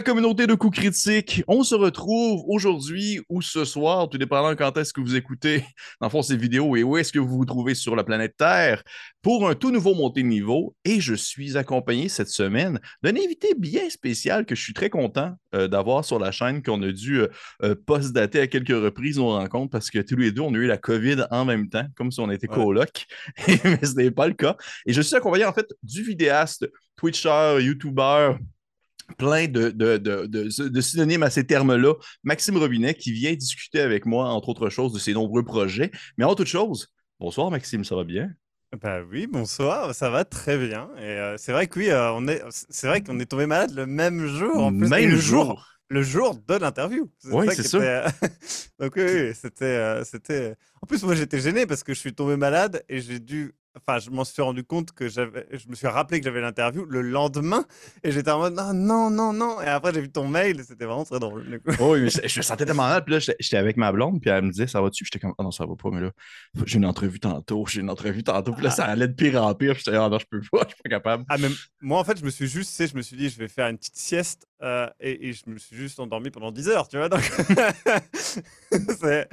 la communauté de coups critiques. On se retrouve aujourd'hui ou ce soir, tout dépendant quand est-ce que vous écoutez, dans le fond, ces vidéos et où est-ce que vous vous trouvez sur la planète Terre, pour un tout nouveau montée de niveau. Et je suis accompagné cette semaine d'un invité bien spécial que je suis très content euh, d'avoir sur la chaîne, qu'on a dû euh, euh, post-dater à quelques reprises nos rencontres parce que tous les deux, on a eu la COVID en même temps, comme si on était coloc. Mais ce n'est pas le cas. Et je suis accompagné en fait du vidéaste, Twitcher, YouTuber, plein de, de, synonymes à ces termes-là. Maxime Robinet qui vient discuter avec moi, entre autres choses, de ses nombreux projets. Mais en toute chose, bonsoir Maxime, ça va bien? Bah oui, bonsoir, ça va très bien. Et euh, c'est vrai que oui, euh, on est, c'est vrai qu'on est tombé malade le même jour. En plus, même le jour. Le jour de l'interview. Oui, c'est ça. Donc oui, c'était, euh, c'était. En plus, moi, j'étais gêné parce que je suis tombé malade et j'ai dû Enfin, je m'en suis rendu compte que j'avais. Je me suis rappelé que j'avais l'interview le lendemain et j'étais en mode non, non, non, non. Et après, j'ai vu ton mail c'était vraiment très drôle. Oh oui, mais je, me sentais tellement mal. Puis là, j'étais avec ma blonde, puis elle me disait ça va-tu? J'étais comme oh non, ça va pas, mais là, j'ai une entrevue tantôt, j'ai une entrevue tantôt. Puis là, ça allait de pire en pire. J'étais oh non, je peux pas, je suis pas capable. Ah, mais moi, en fait, je me suis juste, tu sais, je me suis dit, je vais faire une petite sieste euh, et, et, je me suis juste endormi pendant 10 heures, tu vois. Donc, c'est.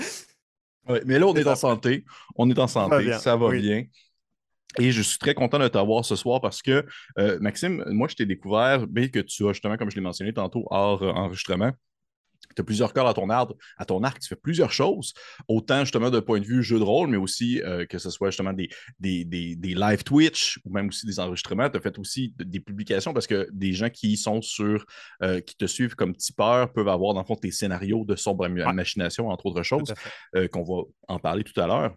Ouais, mais là, on est en santé. On est en santé. Ça va bien. Et je suis très content de t'avoir ce soir parce que, euh, Maxime, moi, je t'ai découvert, bien que tu as justement, comme je l'ai mentionné tantôt, hors euh, enregistrement, tu as plusieurs corps à ton arbre, à ton arc, tu fais plusieurs choses, autant justement de point de vue jeu de rôle, mais aussi euh, que ce soit justement des, des, des, live Twitch ou même aussi des enregistrements. Tu as fait aussi des publications parce que des gens qui sont sur, qui te suivent comme tipeur peuvent avoir dans le fond tes scénarios de sombre machination, entre autres choses, qu'on va en parler tout à l'heure.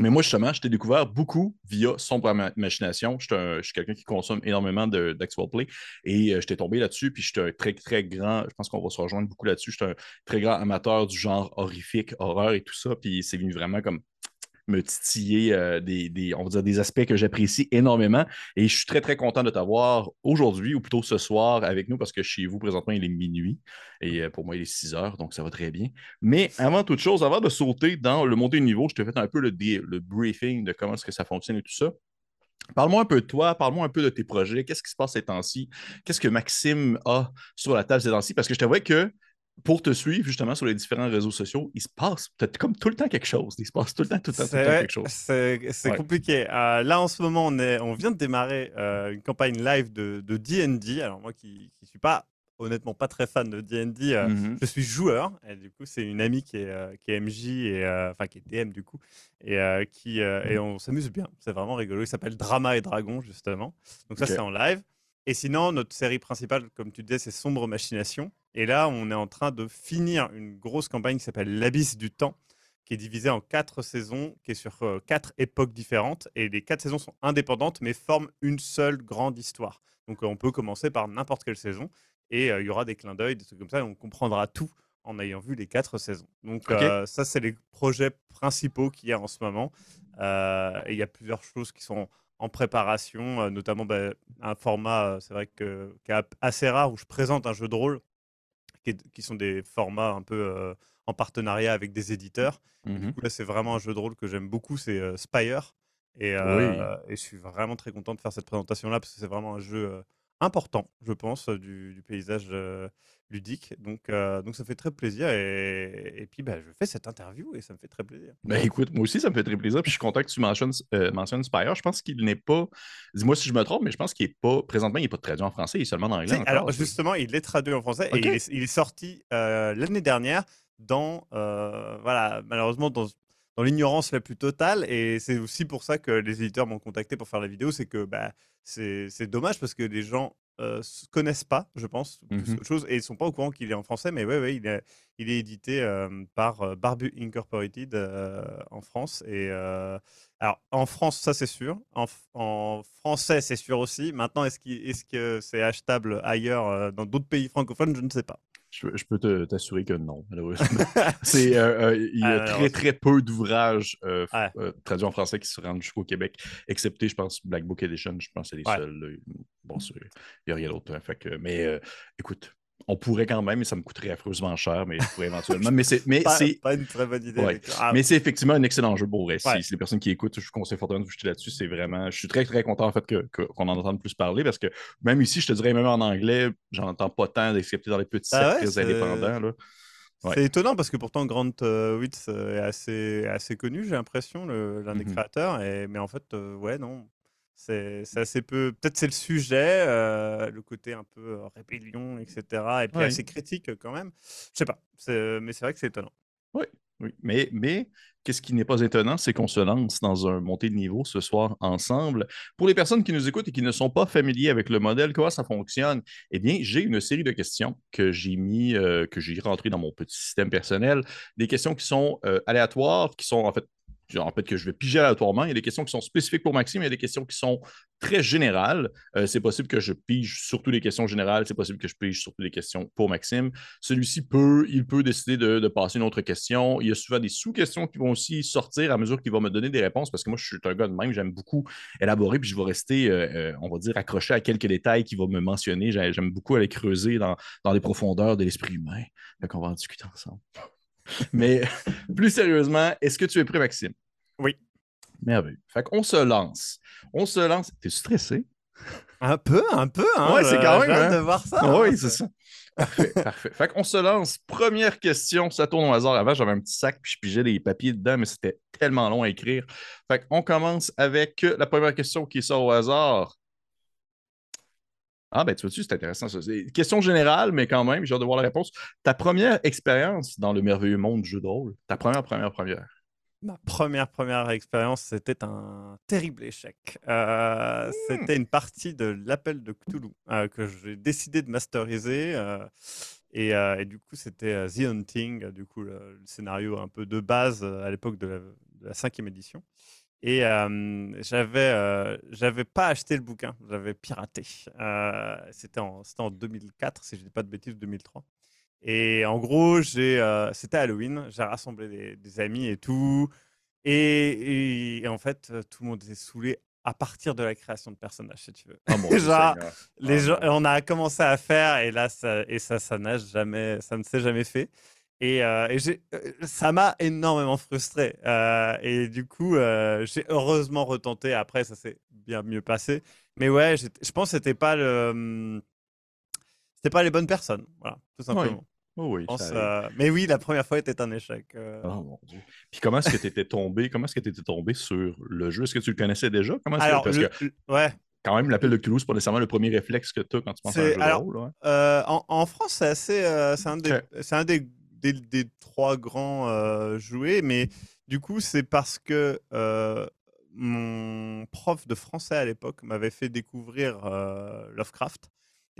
Mais moi, justement, je t'ai découvert beaucoup via Sombre Machination. Je suis quelqu'un qui consomme énormément d'Actual Play et euh, je t'ai tombé là-dessus. Puis je suis un très, très grand, je pense qu'on va se rejoindre beaucoup là-dessus. Je suis un très grand amateur du genre horrifique, horreur et tout ça. Puis c'est venu vraiment comme me titiller euh, des, on va dire, des aspects que j'apprécie énormément. Et je suis très, très content de t'avoir aujourd'hui, ou plutôt ce soir avec nous, parce que chez vous, présentement, il est minuit. Et euh, pour moi, il est 6 heures, donc ça va très bien. Mais avant toute chose, avant de sauter dans le montée de niveau, je te fais un peu le, le briefing de comment est-ce que ça fonctionne et tout ça. Parle-moi un peu de toi, parle-moi un peu de tes projets, qu'est-ce qui se passe ces temps-ci, qu'est-ce que Maxime a sur la table ces temps-ci, parce que je t'avoue que pour te suivre justement sur les différents réseaux sociaux, il se passe peut-être comme tout le temps quelque chose. Il se passe tout le temps, tout le temps, tout le temps quelque chose. C'est compliqué. Euh, là, en ce moment, on, est, on vient de démarrer euh, une campagne live de D&D. Alors moi qui ne suis pas honnêtement pas très fan de D&D, euh, mm-hmm. je suis joueur. Et du coup, c'est une amie qui est, qui est MJ, et, enfin qui est DM du coup, et, qui, et on s'amuse bien. C'est vraiment rigolo. Il s'appelle Drama et Dragon, justement. Donc ça, c'est en live. Et sinon, notre série principale, comme tu disais, c'est Sombre Machination. Et là, on est en train de finir une grosse campagne qui s'appelle L'Abysse du Temps, qui est divisée en quatre saisons, qui est sur euh, quatre époques différentes. Et les quatre saisons sont indépendantes, mais forment une seule grande histoire. Donc, euh, on peut commencer par n'importe quelle saison. Et euh, il y aura des clins d'œil, des trucs comme ça. Et on comprendra tout en ayant vu les quatre saisons. Donc, ça, c'est les projets principaux qu'il y a en ce moment. et il y a plusieurs choses qui sont en préparation, notamment bah, un format, c'est vrai que, qui est assez rare, où je présente un jeu de rôle qui, sont des formats un peu euh, en partenariat avec des éditeurs. Du mmh coup, là, c'est vraiment un jeu de rôle que j'aime beaucoup, c'est euh, Spire. Et, euh, et, je suis vraiment très content de faire cette présentation-là parce que c'est vraiment un jeu important, je pense, du, paysage ludique. Donc, donc ça fait très plaisir. Et, et puis, bah, je fais cette interview et ça me fait très plaisir. Ben, écoute, moi aussi, ça me fait très plaisir. Puis je suis content que tu mentionnes, mentionnes Spire. Je pense qu'il n'est pas, dis-moi si je me trompe, mais je pense qu'il n'est pas, présentement, il n'est pas traduit en français, il est seulement en anglais. alors, justement, il est traduit en français et il est, il est sorti l'année dernière dans, voilà, malheureusement, dans dans l'ignorance la plus totale. Et c'est aussi pour ça que les éditeurs m'ont contacté pour faire la vidéo. C'est que bah, c'est dommage parce que les gens euh, connaissent pas, je pense, mmh chose, et ils sont pas au courant qu'il est en français. Mais oui, ouais, il, est, il est édité par Barbu Incorporated euh, en France. Et alors, en France, ça c'est sûr. En, en français, c'est sûr aussi. Maintenant, est-ce est -ce que c'est achetable ailleurs dans d'autres pays francophones? Je ne sais pas. Je, peux t'assurer que non, malheureusement. c'est, euh, euh, il y a très, très peu d'ouvrages euh, traduits en français qui se rendent jusqu'au Québec, excepté, je pense, Black Book Edition. Je pense que c'est les seuls. Bon, il n'y a rien d'autre. Hein, fait que, mais écoute, On pourrait quand même, mais ça me coûterait affreusement cher, mais je pourrais éventuellement. mais c'est mais pas, une très bonne idée. Ah. Mais c'est effectivement un excellent jeu pour vrai. Si, les personnes qui écoutent, je vous conseille fortement de vous jeter là-dessus. C'est vraiment. Je suis très, très content en fait qu'on en entende plus parler parce que même ici, je te dirais, même en anglais, j'entends pas tant d'excepté dans les petits ah indépendants. C'est étonnant parce que pourtant Grant euh, Witz est assez, assez connu, j'ai l'impression, l'un des mm-hmm. créateurs. Et, mais en fait, euh, ouais, non, c'est assez peu. Peut-être c'est le sujet, euh, le côté un peu euh, rébellion, etc. Et puis assez critique euh, quand même. Je sais pas, mais c'est vrai que c'est étonnant. Oui, oui. Mais, mais qu'est-ce qui n'est pas étonnant, c'est qu'on se lance dans un montée de niveau ce soir ensemble. Pour les personnes qui nous écoutent et qui ne sont pas familiers avec le modèle, comment ça fonctionne, eh bien, j'ai une série de questions que j'ai mis, que j'ai rentrées dans mon petit système personnel. Des questions qui sont aléatoires, qui sont en fait en fait, que je vais piger aléatoirement. Il y a des questions qui sont spécifiques pour Maxime, il y a des questions qui sont très générales. Euh, c'est possible que je pige surtout les questions générales, c'est possible que je pige surtout les questions pour Maxime. Celui-ci peut, il peut décider de, passer une autre question. Il y a souvent des sous-questions qui vont aussi sortir à mesure qu'il va me donner des réponses parce que moi, je suis un gars de même, j'aime beaucoup élaborer, puis je vais rester, euh, euh, on va dire, accroché à quelques détails qu'il va me mentionner. J'aime beaucoup aller creuser dans, dans les profondeurs de l'esprit humain. Donc, on va en discuter ensemble. Mais plus sérieusement, est-ce que tu es prêt, Maxime? Oui. Merveilleux. Fait qu'on se lance. On se lance. T'es stressé? Un peu, un peu. Hein, ouais, c'est quand même. Hein? de voir ça. oui, hein, c'est ça. Parfait, parfait. Fait qu'on se lance. Première question, ça tourne au hasard. Avant, j'avais un petit sac, puis je pigeais les papiers dedans, mais c'était tellement long à écrire. Fait qu'on commence avec la première question qui sort au hasard. Ah, ben tu vois-tu, c'est intéressant. Ça. Question générale, mais quand même, j'ai hâte de voir la réponse. Ta première expérience dans le merveilleux monde du jeu de rôle, ta première, première, première? Ma première, première expérience, c'était un terrible échec. Euh, mmh. C'était une partie de l'appel de Cthulhu euh, que j'ai décidé de masteriser. Euh, et, du coup, c'était The Hunting, du coup, le, scénario un peu de base à l'époque de, la cinquième édition. Et j'avais j'avais pas acheté le bouquin, j'avais piraté. c'était en, en 2004, si je ne dis pas de bêtises, 2003. Et en gros, j'ai, c'était Halloween, j'ai rassemblé des, amis et tout. Et, en fait, tout le monde était saoulé à partir de la création de personnages, si tu veux. Oh les gens, on a commencé à faire et là, ça, et ça, ça n'a jamais, ça ne s'est jamais fait. Et, et ça m'a énormément frustré. et du coup, j'ai heureusement retenté. Après, ça s'est bien mieux passé. Mais ouais, je pense que c'était pas le, mmh, c'était pas les bonnes personnes. Voilà, tout simplement. Oh oui, euh, Mais oui, la première fois était un échec. Euh. Oh mon Dieu. Puis comment est-ce que tu étais tombé Comment est-ce que tu étais tombé sur le jeu? Est-ce que tu le connaissais déjà? Comment Alors, Parce que ouais. quand même, l'appel de Cthulhu, c'est pas nécessairement le premier réflexe que tu as quand tu penses à un jeu de rôle. Euh, en, France, c'est assez. c'est un, des, un des, des, trois grands jouets, mais du coup, c'est parce que mon prof de français à l'époque m'avait fait découvrir Lovecraft.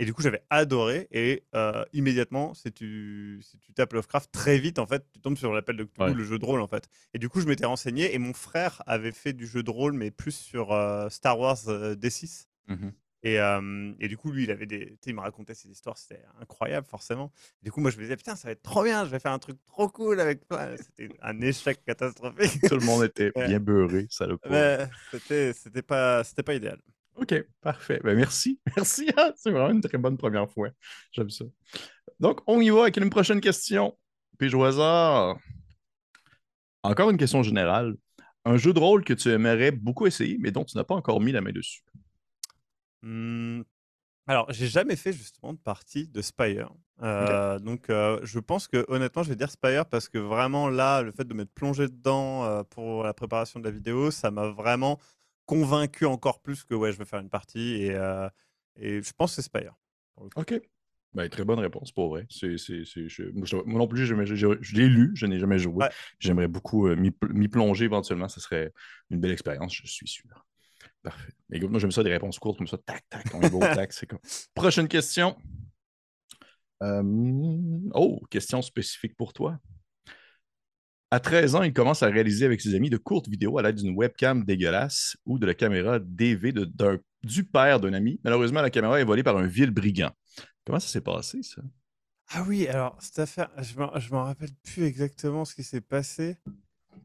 Et du coup, j'avais adoré. Et euh, immédiatement, si tu, si tu tapes Lovecraft, très vite, en fait, tu tombes sur l'appel de Cthulhu, le jeu de rôle, en fait. Et du coup, je m'étais renseigné. Et mon frère avait fait du jeu de rôle, mais plus sur euh, Star Wars euh, D6. Mmh et, et, du coup, lui, il avait des. Il me racontait ses histoires, c'était incroyable, forcément. du coup, moi, je me disais, putain, ça va être trop bien, je vais faire un truc trop cool avec toi. C'était un échec catastrophique. Tout le monde était bien beurré, ça le C'était pas, pas idéal. OK, parfait. Ben, merci. Merci. Hein. C'est vraiment une très bonne première fois. J'aime ça. Donc, on y va avec une prochaine question. Puis au hasard. Encore une question générale. Un jeu de rôle que tu aimerais beaucoup essayer, mais dont tu n'as pas encore mis la main dessus. Mmh. Alors, j'ai jamais fait justement de partie de Spire. Euh, donc, euh, je pense que honnêtement, je vais dire Spire parce que vraiment là, le fait de m'être plongé dedans euh, pour la préparation de la vidéo, ça m'a vraiment convaincu encore plus que ouais, je vais faire une partie et, et je pense que c'est Spire. Ok. Ben, très bonne réponse, pour vrai. Moi, non plus, je, je, l'ai lu, je n'ai jamais joué. J'aimerais beaucoup m'y plonger éventuellement. Ce serait une belle expérience, je suis sûr. Parfait. Écoute, moi, j'aime ça, des réponses courtes comme ça. Tac, tac, on est beau, tac. C'est comme... Prochaine question. Euh, oh, question spécifique pour toi. À 13 ans, il commence à réaliser avec ses amis de courtes vidéos à l'aide d'une webcam dégueulasse ou de la caméra DV de, du père d'un ami. Malheureusement, la caméra est volée par un vil brigand. Comment ça s'est passé, ça? Ah oui, alors, cette affaire, je ne m'en rappelle plus exactement ce qui s'est passé.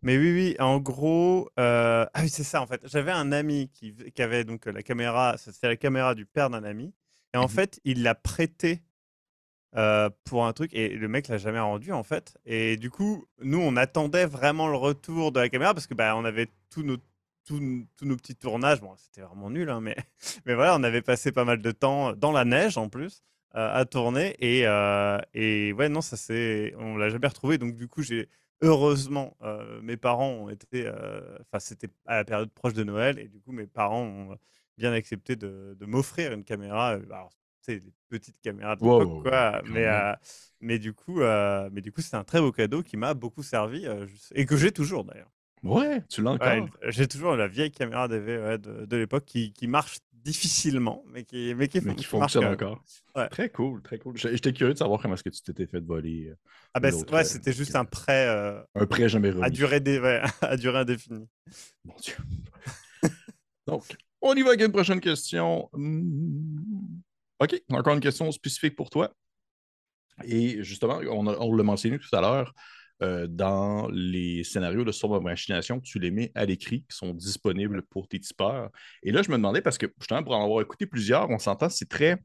Mais oui, oui, en gros, euh, ah oui, c'est ça, en fait. J'avais un ami qui, avait donc la caméra, c'était la caméra du père d'un ami. Et en mmh fait, il l'a prêté pour un truc et le mec l'a jamais rendu en fait. Et du coup, nous on attendait vraiment le retour de la caméra parce que bah, on avait tous nos, tous, nos petits tournages. Bon, c'était vraiment nul, hein, mais, mais voilà, on avait passé pas mal de temps dans la neige en plus à tourner et, et ouais, non, ça c'est, on l'a jamais retrouvé. Donc du coup, j'ai heureusement, mes parents ont été, enfin c'était à la période proche de Noël et du coup mes parents ont bien accepté de, de m'offrir une caméra. Alors, des petites caméras de l'époque, quoi. Mais, mais du coup, mais du coup, c'est un très beau cadeau qui m'a beaucoup servi et que j'ai toujours d'ailleurs. Ouais, tu l'as encore. j'ai toujours la vieille caméra DV de, de l'époque qui, qui, marche difficilement, mais qui, mais qui, qui fonctionne encore. Très cool, très cool. J'étais curieux de savoir comment est-ce que tu t'étais fait voler. Euh, ah ben ouais, c'était juste un prêt. Euh, un prêt jamais remis. À durée, à durée indéfinie. Mon Dieu. Donc, on y va avec une prochaine question. Hmm. OK, encore une question spécifique pour toi. Et justement, on, on l'a mentionné tout à l'heure, euh, dans les scénarios de sombre machination, tu les mets à l'écrit, qui sont disponibles pour tes tipeurs. Et là, je me demandais, parce que justement, pour en avoir écouté plusieurs, on s'entend, c'est très,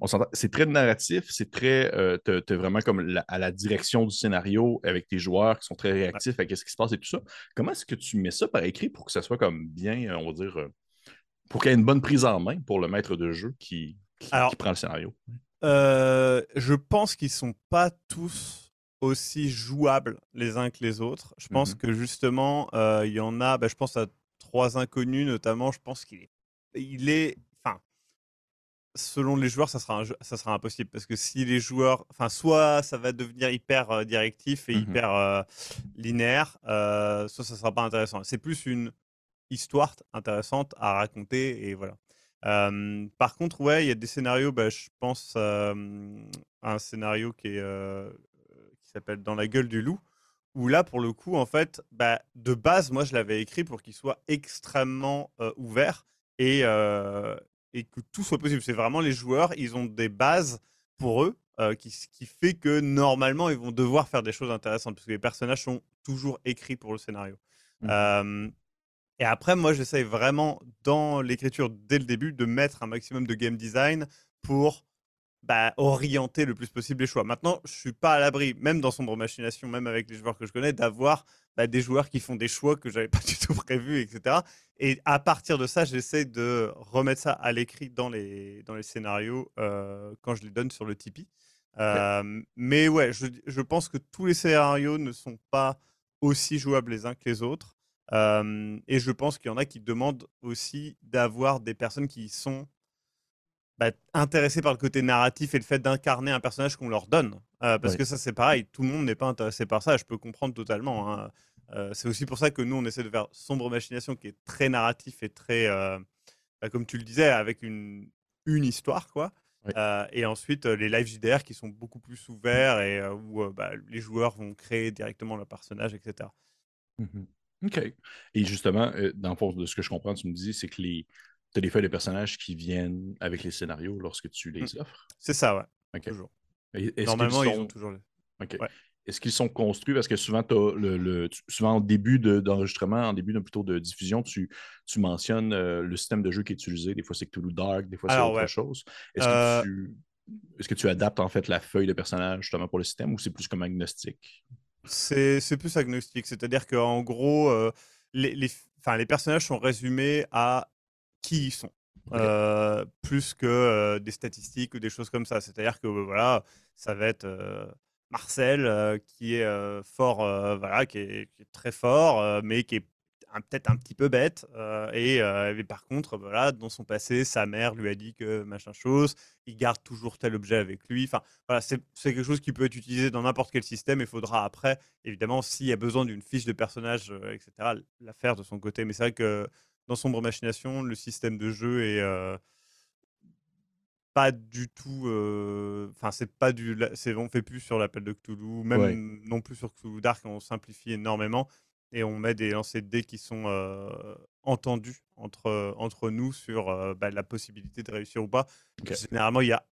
on c'est très narratif, c'est très, euh, tu es vraiment comme à la direction du scénario avec tes joueurs qui sont très réactifs à ce qui se passe et tout ça. Comment est-ce que tu mets ça par écrit pour que ça soit comme bien, on va dire, euh, pour qu'il y ait une bonne prise en main pour le maître de jeu qui, qui, prend le scénario? je pense qu'ils sont pas tous aussi jouables les uns que les autres. Je pense mmh que justement, euh, il y en a, bah, je pense à trois inconnus notamment, je pense qu'il est, il est, enfin, selon les joueurs, ça sera, ça sera impossible parce que si les joueurs, enfin, soit ça va devenir hyper euh, directif et mmh hyper euh, linéaire, soit ça sera pas intéressant. C'est plus une histoire intéressante à raconter et voilà. par contre, ouais, il y a des scénarios, bah, je pense à un scénario qui est s'appelle Dans la gueule du loup, où là, pour le coup, en fait, bah, de base, moi, je l'avais écrit pour qu'il soit extrêmement ouvert et, et que tout soit possible. C'est vraiment les joueurs, ils ont des bases pour eux, qui, qui fait que normalement, ils vont devoir faire des choses intéressantes, parce que les personnages sont toujours écrits pour le scénario. Mmh. et après, moi, j'essaye vraiment, dans l'écriture, dès le début, de mettre un maximum de game design pour bah, orienter le plus possible les choix. Maintenant, je suis pas à l'abri, même dans Sombre Machination, même avec les joueurs que je connais, d'avoir bah, des joueurs qui font des choix que j'avais pas du tout prévus, etc. Et à partir de ça, j'essaie de remettre ça à l'écrit dans les, dans les scénarios euh, quand je les donne sur le Tipeee. Euh, mais ouais, je, je, pense que tous les scénarios ne sont pas aussi jouables les uns que les autres. Euh, et je pense qu'il y en a qui demandent aussi d'avoir des personnes qui sont bah, intéressés par le côté narratif et le fait d'incarner un personnage qu'on leur donne. Euh, parce que ça, c'est pareil, tout le monde n'est pas intéressé par ça. Je peux comprendre totalement. Hein. Euh, c'est aussi pour ça que nous, on essaie de faire Sombre Machination qui est très narratif et très, euh, bah, comme tu le disais, avec une, une histoire, quoi. et ensuite, les live JDR qui sont beaucoup plus ouverts et où bah, les joueurs vont créer directement leur personnage, etc. Mmh OK. Et justement, dans le fond, de ce que je comprends, tu me dis, c'est que les, tu as des feuilles de personnages qui viennent avec les scénarios lorsque tu les mmh. offres. C'est ça, ouais. Toujours. Normalement, ils, ont toujours les... OK. Est-ce qu'ils sont construits? Parce que souvent, le, le, souvent en début d'enregistrement, en début de, plutôt de diffusion, tu, tu mentionnes euh, le système de jeu qui est utilisé. Des fois, c'est Cthulhu Dark, des fois, c'est autre chose. Est-ce que, euh tu, est que tu adaptes en fait la feuille de personnage justement pour le système ou c'est plus comme agnostique? C'est plus agnostique. C'est-à-dire qu'en gros, euh, les, les, les personnages sont résumés à qui ils sont. plus que des statistiques ou des choses comme ça. C'est-à-dire que voilà, ça va être Marcel qui est fort, voilà, qui est, très fort, mais qui est peut-être un petit peu bête. et, par contre, voilà, dans son passé, sa mère lui a dit que machin chose, il garde toujours tel objet avec lui. Enfin, voilà, c'est quelque chose qui peut être utilisé dans n'importe quel système. Il faudra après, évidemment, s'il y a besoin d'une fiche de personnage, etc., la faire de son côté. Mais c'est vrai que dans Sombre Machination, le système de jeu est euh, pas du tout. Euh, enfin, c'est pas du. C'est, on fait plus sur l'appel de Cthulhu, même non plus sur Cthulhu Dark, on simplifie énormément et on met des lancers de dés qui sont euh, entendus entre, entre nous sur bah, la possibilité de réussir ou pas. Généralement, il y a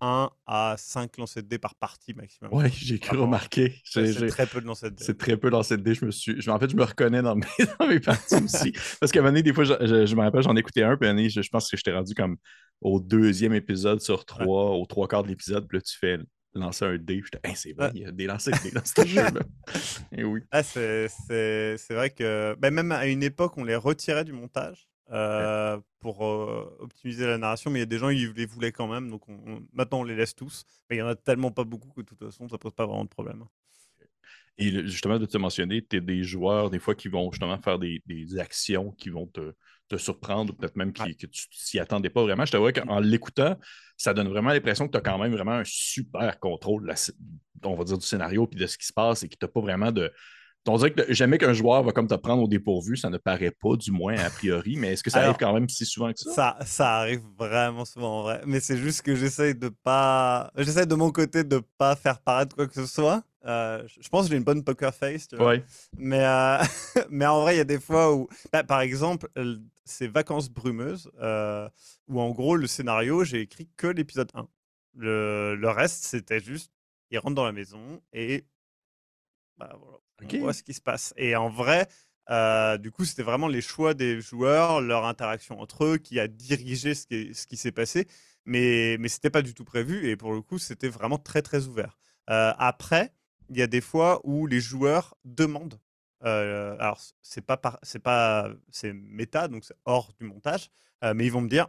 1 à 5 lancers de dés par partie maximum. Oui, j'ai cru remarquer. C'est très peu de lancers de dés. C'est très peu de lancers de dés. Je me suis... en fait, je me reconnais dans mes, dans mes parties aussi. Parce qu'à un moment donné, des fois, je, je, me rappelle, j'en écoutais un, puis à je, je pense que je t'ai rendu comme au deuxième épisode sur trois, aux trois quarts de l'épisode, puis là, tu fais lancer un dé. J'étais, hey, c'est vrai, il y a des lancers de dés dans ce jeu-là. Et oui. Ah, c'est vrai que ben, même à une époque, on les retirait du montage. Euh, pour euh, optimiser la narration, mais il y a des gens qui les voulaient quand même, donc maintenant on les laisse tous. Mais il y en a tellement pas beaucoup que de toute façon, ça pose pas vraiment de problème. Et justement, de te mentionner, tu es des joueurs, des fois, qui vont justement faire des, actions qui vont te, surprendre, ou peut-être même que tu t'y attendais pas vraiment. Je te vois qu'en l'écoutant, ça donne vraiment l'impression que tu as quand même vraiment un super contrôle, on va dire, du scénario puis de ce qui se passe et que tu n'as pas vraiment de, on dirait que jamais qu'un joueur va comme te prendre au dépourvu, ça ne paraît pas, du moins a priori, mais est-ce que ça arrive quand même si souvent que ça? Ça, ça arrive vraiment souvent en vrai, mais c'est juste que j'essaie de pas. J'essaie de mon côté de pas faire paraître quoi que ce soit. Euh, je pense que j'ai une bonne poker face, tu vois. Mais, euh, mais en vrai, il y a des fois où. Bah, par exemple, c'est Vacances brumeuses, euh, où en gros, le scénario, j'ai écrit que l'épisode 1. Le, le reste, c'était juste, il rentre dans la maison et. Bah, voilà on voit ce qui se passe. Et en vrai, euh, du coup, c'était vraiment les choix des joueurs, leur interaction entre eux qui a dirigé ce qui, ce qui s'est passé. Mais, mais ce n'était pas du tout prévu. Et pour le coup, c'était vraiment très, très ouvert. Euh, après, il y a des fois où les joueurs demandent. Euh, alors, c'est pas, c'est pas, c'est méta, donc c'est hors du montage. mais ils vont me dire,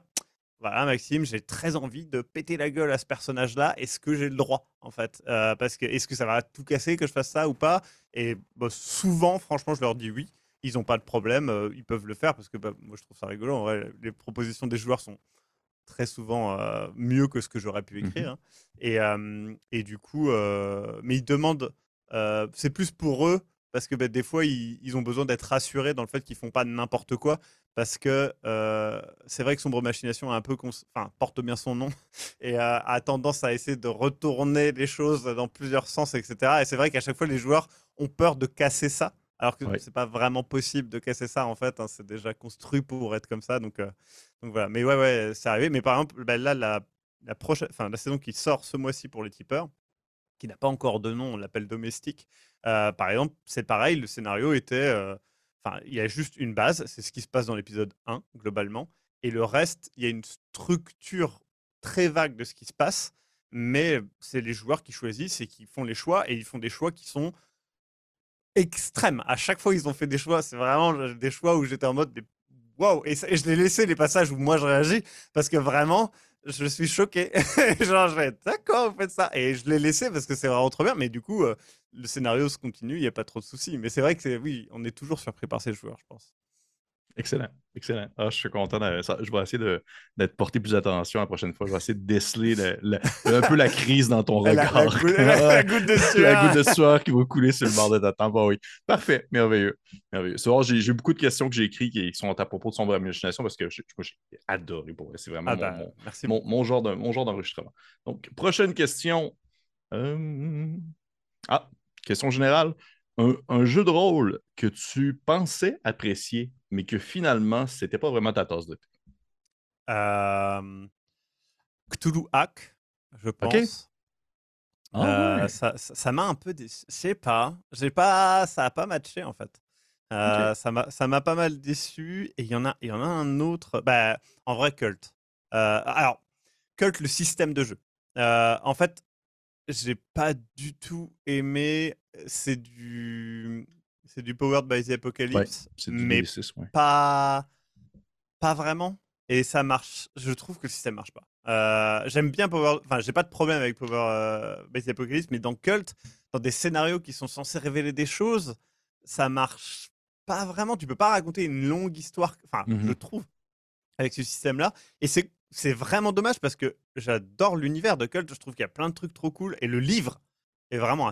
voilà, Maxime, j'ai très envie de péter la gueule à ce personnage-là. Est-ce que j'ai le droit, en fait euh, Parce que est-ce que ça va tout casser que je fasse ça ou pas? Et bah, souvent, franchement, je leur dis oui. Ils n'ont pas de problème, euh, ils peuvent le faire parce que bah, moi, je trouve ça rigolo. En vrai, les propositions des joueurs sont très souvent euh, mieux que ce que j'aurais pu mmh écrire. Hein. Et, et, du coup, mais ils demandent. c'est plus pour eux parce que bah, des fois, ils, ont besoin d'être rassurés dans le fait qu'ils font pas n'importe quoi, parce que euh, c'est vrai que Sombre Machination a un peu enfin, porte bien son nom et a, tendance à essayer de retourner les choses dans plusieurs sens, etc. Et c'est vrai qu'à chaque fois, les joueurs ont peur de casser ça, alors que c'est pas vraiment possible de casser ça en fait. Hein, c'est déjà construit pour être comme ça, donc, euh, donc voilà. Mais ouais, ouais, c'est arrivé. Mais par exemple, bah, là, la, la prochaine, enfin, la saison qui sort ce mois-ci pour les tipeurs, qui n'a pas encore de nom, on l'appelle domestique. Euh, par exemple, c'est pareil, le scénario était. Enfin, il y a juste une base, c'est ce qui se passe dans l'épisode 1, globalement. Et le reste, il y a une structure très vague de ce qui se passe, mais c'est les joueurs qui choisissent et qui font les choix, et ils font des choix qui sont extrêmes. À chaque fois, ils ont fait des choix. C'est vraiment des choix où j'étais en mode waouh! Et, je l'ai laissé les passages où moi je réagis, parce que vraiment, je suis choqué. Genre, je vais d'accord, vous faites ça. Et je l'ai laissé parce que c'est vraiment trop bien. Mais du coup, euh, le scénario se continue, il n'y a pas trop de soucis. Mais c'est vrai que, oui, on est toujours surpris par ces joueurs, je pense. Excellent, excellent. Ah, je suis content. je vais essayer d'être porté plus attention la prochaine fois. Je vais essayer de déceler un peu la crise dans ton regard. La, goutte de sueur. la goutte de sueur qui va couler sur le bord de ta tempe. oui. Parfait, merveilleux. merveilleux. J'ai beaucoup de questions que j'ai écrites qui sont à propos de son imagination parce que j'ai adoré pour C'est vraiment ah ben, mon, mon, genre d'enregistrement. Donc, prochaine question. Euh, ah, question générale un, jeu de rôle que tu pensais apprécier, mais que finalement, c'était pas vraiment ta tasse de thé? Euh, Cthulhu Hack, je pense. Ah euh, ça m'a un peu déçu. Je sais pas. pas. Ça a pas matché en fait. Euh, Ça m'a pas mal déçu. Et il y en a, il y en a un autre. Bah, en vrai, Cult. Euh, alors, Cult, le système de jeu. en fait, j'ai pas du tout aimé. C'est du, c'est du Powered by the Apocalypse, mais pas, pas vraiment. Et ça marche. Je trouve que le système marche pas. Euh, j'aime bien Power. Enfin, j'ai pas de problème avec Power euh, by the Apocalypse, mais dans Cult, dans des scénarios qui sont censés révéler des choses, ça marche pas vraiment. Tu peux pas raconter une longue histoire. Enfin, je mmh trouve avec ce système-là. Et c'est c'est vraiment dommage parce que j'adore l'univers de Cult. Je trouve qu'il y a plein de trucs trop cool. Et le livre est vraiment.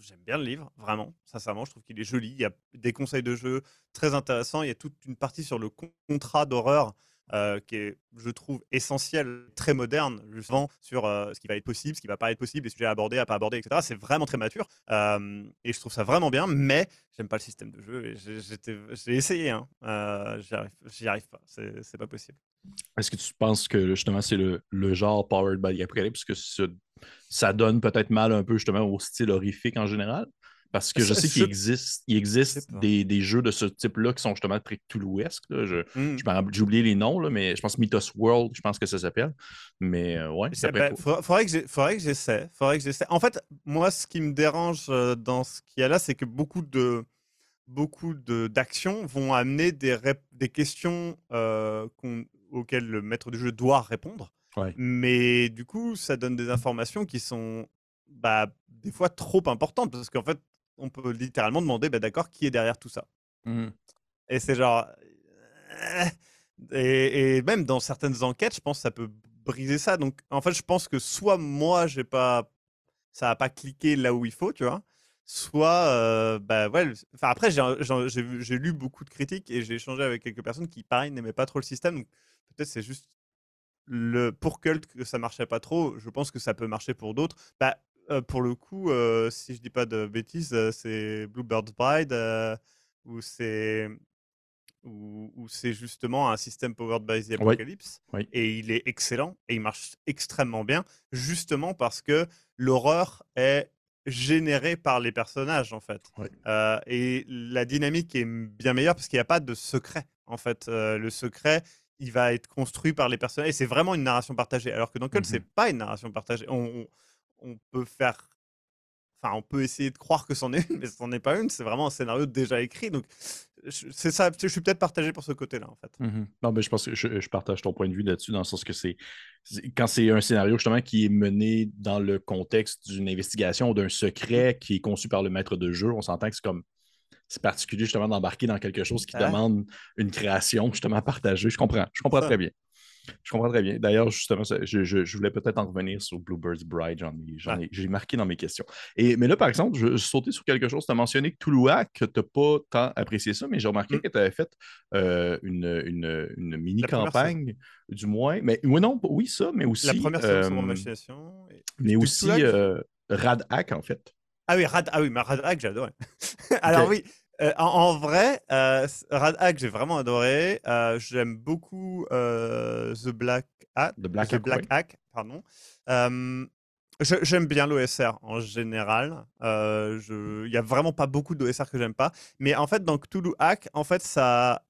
J'aime bien le livre, vraiment. Sincèrement, je trouve qu'il est joli. Il y a des conseils de jeu très intéressants. Il y a toute une partie sur le contrat d'horreur euh, qui est, je trouve, essentiel, très moderne, justement, sur euh, ce qui va être possible, ce qui va pas être possible, les sujets abordés, à pas aborder, etc. C'est vraiment très mature. Euh, et je trouve ça vraiment bien, mais j'aime pas le système de jeu. J'ai essayé, hein. j'y arrive, pas. C'est pas possible. Est-ce que tu penses que justement c'est le, le, genre Powered by the Apocalypse, que ça, ça donne peut-être mal un peu justement au style horrifique en général? Parce que je sais qu'il existe, il existe des, des, jeux de ce type-là qui sont justement très Toulouesques. Mmh. J'ai oublié les noms, là, mais je pense Mythos World, je pense que ça s'appelle. Mais euh, ouais, ça ben, faudrait, que j'essaie. Faudrait que j'essaie. En fait, moi, ce qui me dérange euh, dans ce qu'il y a là, c'est que beaucoup de beaucoup d'actions vont amener des, des questions euh, auxquelles le maître du jeu doit répondre. Mais du coup, ça donne des informations qui sont bah, des fois trop importantes parce qu'en fait, on peut littéralement demander, bah, d'accord, qui est derrière tout ça mmh. Et c'est genre. Euh, et, même dans certaines enquêtes, je pense que ça peut briser ça. Donc, en fait, je pense que soit moi, j'ai pas, ça n'a pas cliqué là où il faut, tu vois. Soit, euh, bah ouais. Enfin, après, j'ai lu beaucoup de critiques et j'ai échangé avec quelques personnes qui, pareil, n'aimaient pas trop le système. Donc, peut-être c'est juste le pour Cult que ça marchait pas trop. Je pense que ça peut marcher pour d'autres. Bah, euh, pour le coup, euh, si je dis pas de bêtises, euh, c'est Bluebird's Bride où c'est où, c'est justement un système powered by the Apocalypse et il est excellent et il marche extrêmement bien justement parce que l'horreur est générée par les personnages en fait et la dynamique est bien meilleure parce qu'il n'y a pas de secret en fait le secret il va être construit par les personnages et c'est vraiment une narration partagée alors que dans Cult mmh c'est pas une narration partagée on, on peut faire. Enfin, on peut essayer de croire que c'en est une, mais ce n'en est pas une. C'est vraiment un scénario déjà écrit. Donc, c'est ça. Je suis peut-être partagé pour ce côté-là, en fait. Mmh non, mais je pense que je, partage ton point de vue là-dessus, dans le sens que c'est quand c'est un scénario justement qui est mené dans le contexte d'une investigation ou d'un secret qui est conçu par le maître de jeu, on s'entend que c'est comme c'est particulier justement d'embarquer dans quelque chose qui demande une création justement partagée. Je comprends, je comprends très bien. Je comprends très bien. D'ailleurs, justement, je, voulais peut-être en revenir sur Bluebird's Bride. J'en j'ai marqué dans mes questions. Et, mais là, par exemple, je, je sautais sur quelque chose. Tu as mentionné que Toulouac, tu n'as pas tant apprécié ça, mais j'ai remarqué mm. que tu avais fait euh, une, une, mini-campagne, du moins. Mais oui, non, oui, ça, mais aussi. La première euh, mon. Mais aussi euh, Radhack, en fait. Ah oui, Rad, ah oui, mais Radhack, j'adore. Alors oui, euh, en, vrai, euh, Radhack, j'ai vraiment adoré. Euh, j'aime beaucoup The Black Hack. The Black, Hack, pardon. j'aime bien l'OSR en général. Il n'y a vraiment pas beaucoup d'OSR que j'aime pas. Mais en fait, dans Cthulhu Hack, en fait, ça,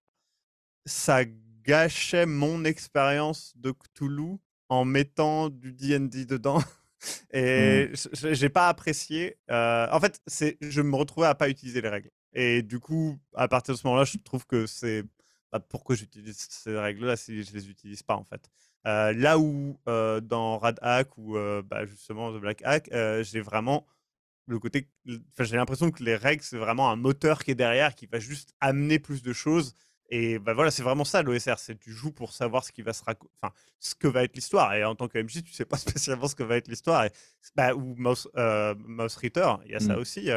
ça gâchait mon expérience de Cthulhu en mettant du D&D dedans. Et mmh. j'ai pas apprécié. en fait, je me retrouvais à pas utiliser les règles. Et du coup, à partir de ce moment-là, je trouve que c'est bah, pourquoi j'utilise ces règles-là si je les utilise pas en fait. Euh, là où euh, dans Rad Hack ou euh, bah, justement The Black Hack, j'ai vraiment le côté, j'ai l'impression que les règles c'est vraiment un moteur qui est derrière qui va juste amener plus de choses. Et bah voilà, c'est vraiment ça l'OSR, c'est tu joues pour savoir ce qui va se enfin ce que va être l'histoire. Et en tant que MJ, tu sais pas spécialement ce que va être l'histoire. Bah, ou Mouse, Mouse Reader, il y a ça mmh. aussi.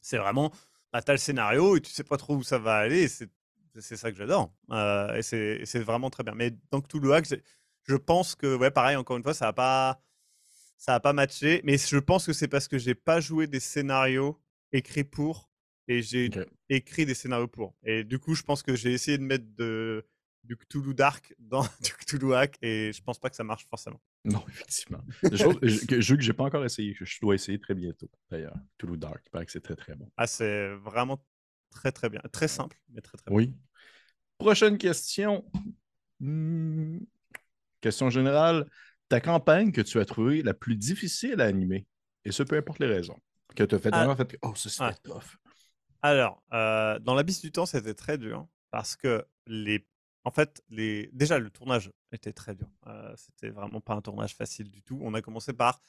c'est vraiment as le scénario et tu sais pas trop où ça va aller. C'est ça que j'adore. Euh, et c'est vraiment très bien. Mais donc tout le hack, je pense que, ouais, pareil, encore une fois, ça n'a pas, ça a pas matché. Mais je pense que c'est parce que j'ai pas joué des scénarios écrits pour et j'ai écrit des scénarios pour. Et du coup, je pense que j'ai essayé de mettre de, du Cthulhu Dark dans du Cthulhu Hack et je pense pas que ça marche forcément. Non, effectivement. jeu que j'ai pas encore essayé, que je dois essayer très bientôt d'ailleurs. Cthulhu Dark, il paraît que c'est très très bon. Ah, c'est vraiment très très bien. Très simple, mais très très bon. Oui. Prochaine question. Hmm. Question générale. Ta campagne que tu as trouvée la plus difficile à animer, et ce peu importe les raisons, que tu as fait ah. fait Oh, ça c'est tough. Alors, euh, dans l'abysse du temps, c'était très dur parce que les en fait, les... déjà, le tournage était très dur. Euh, c'était vraiment pas un tournage facile du tout. On a commencé par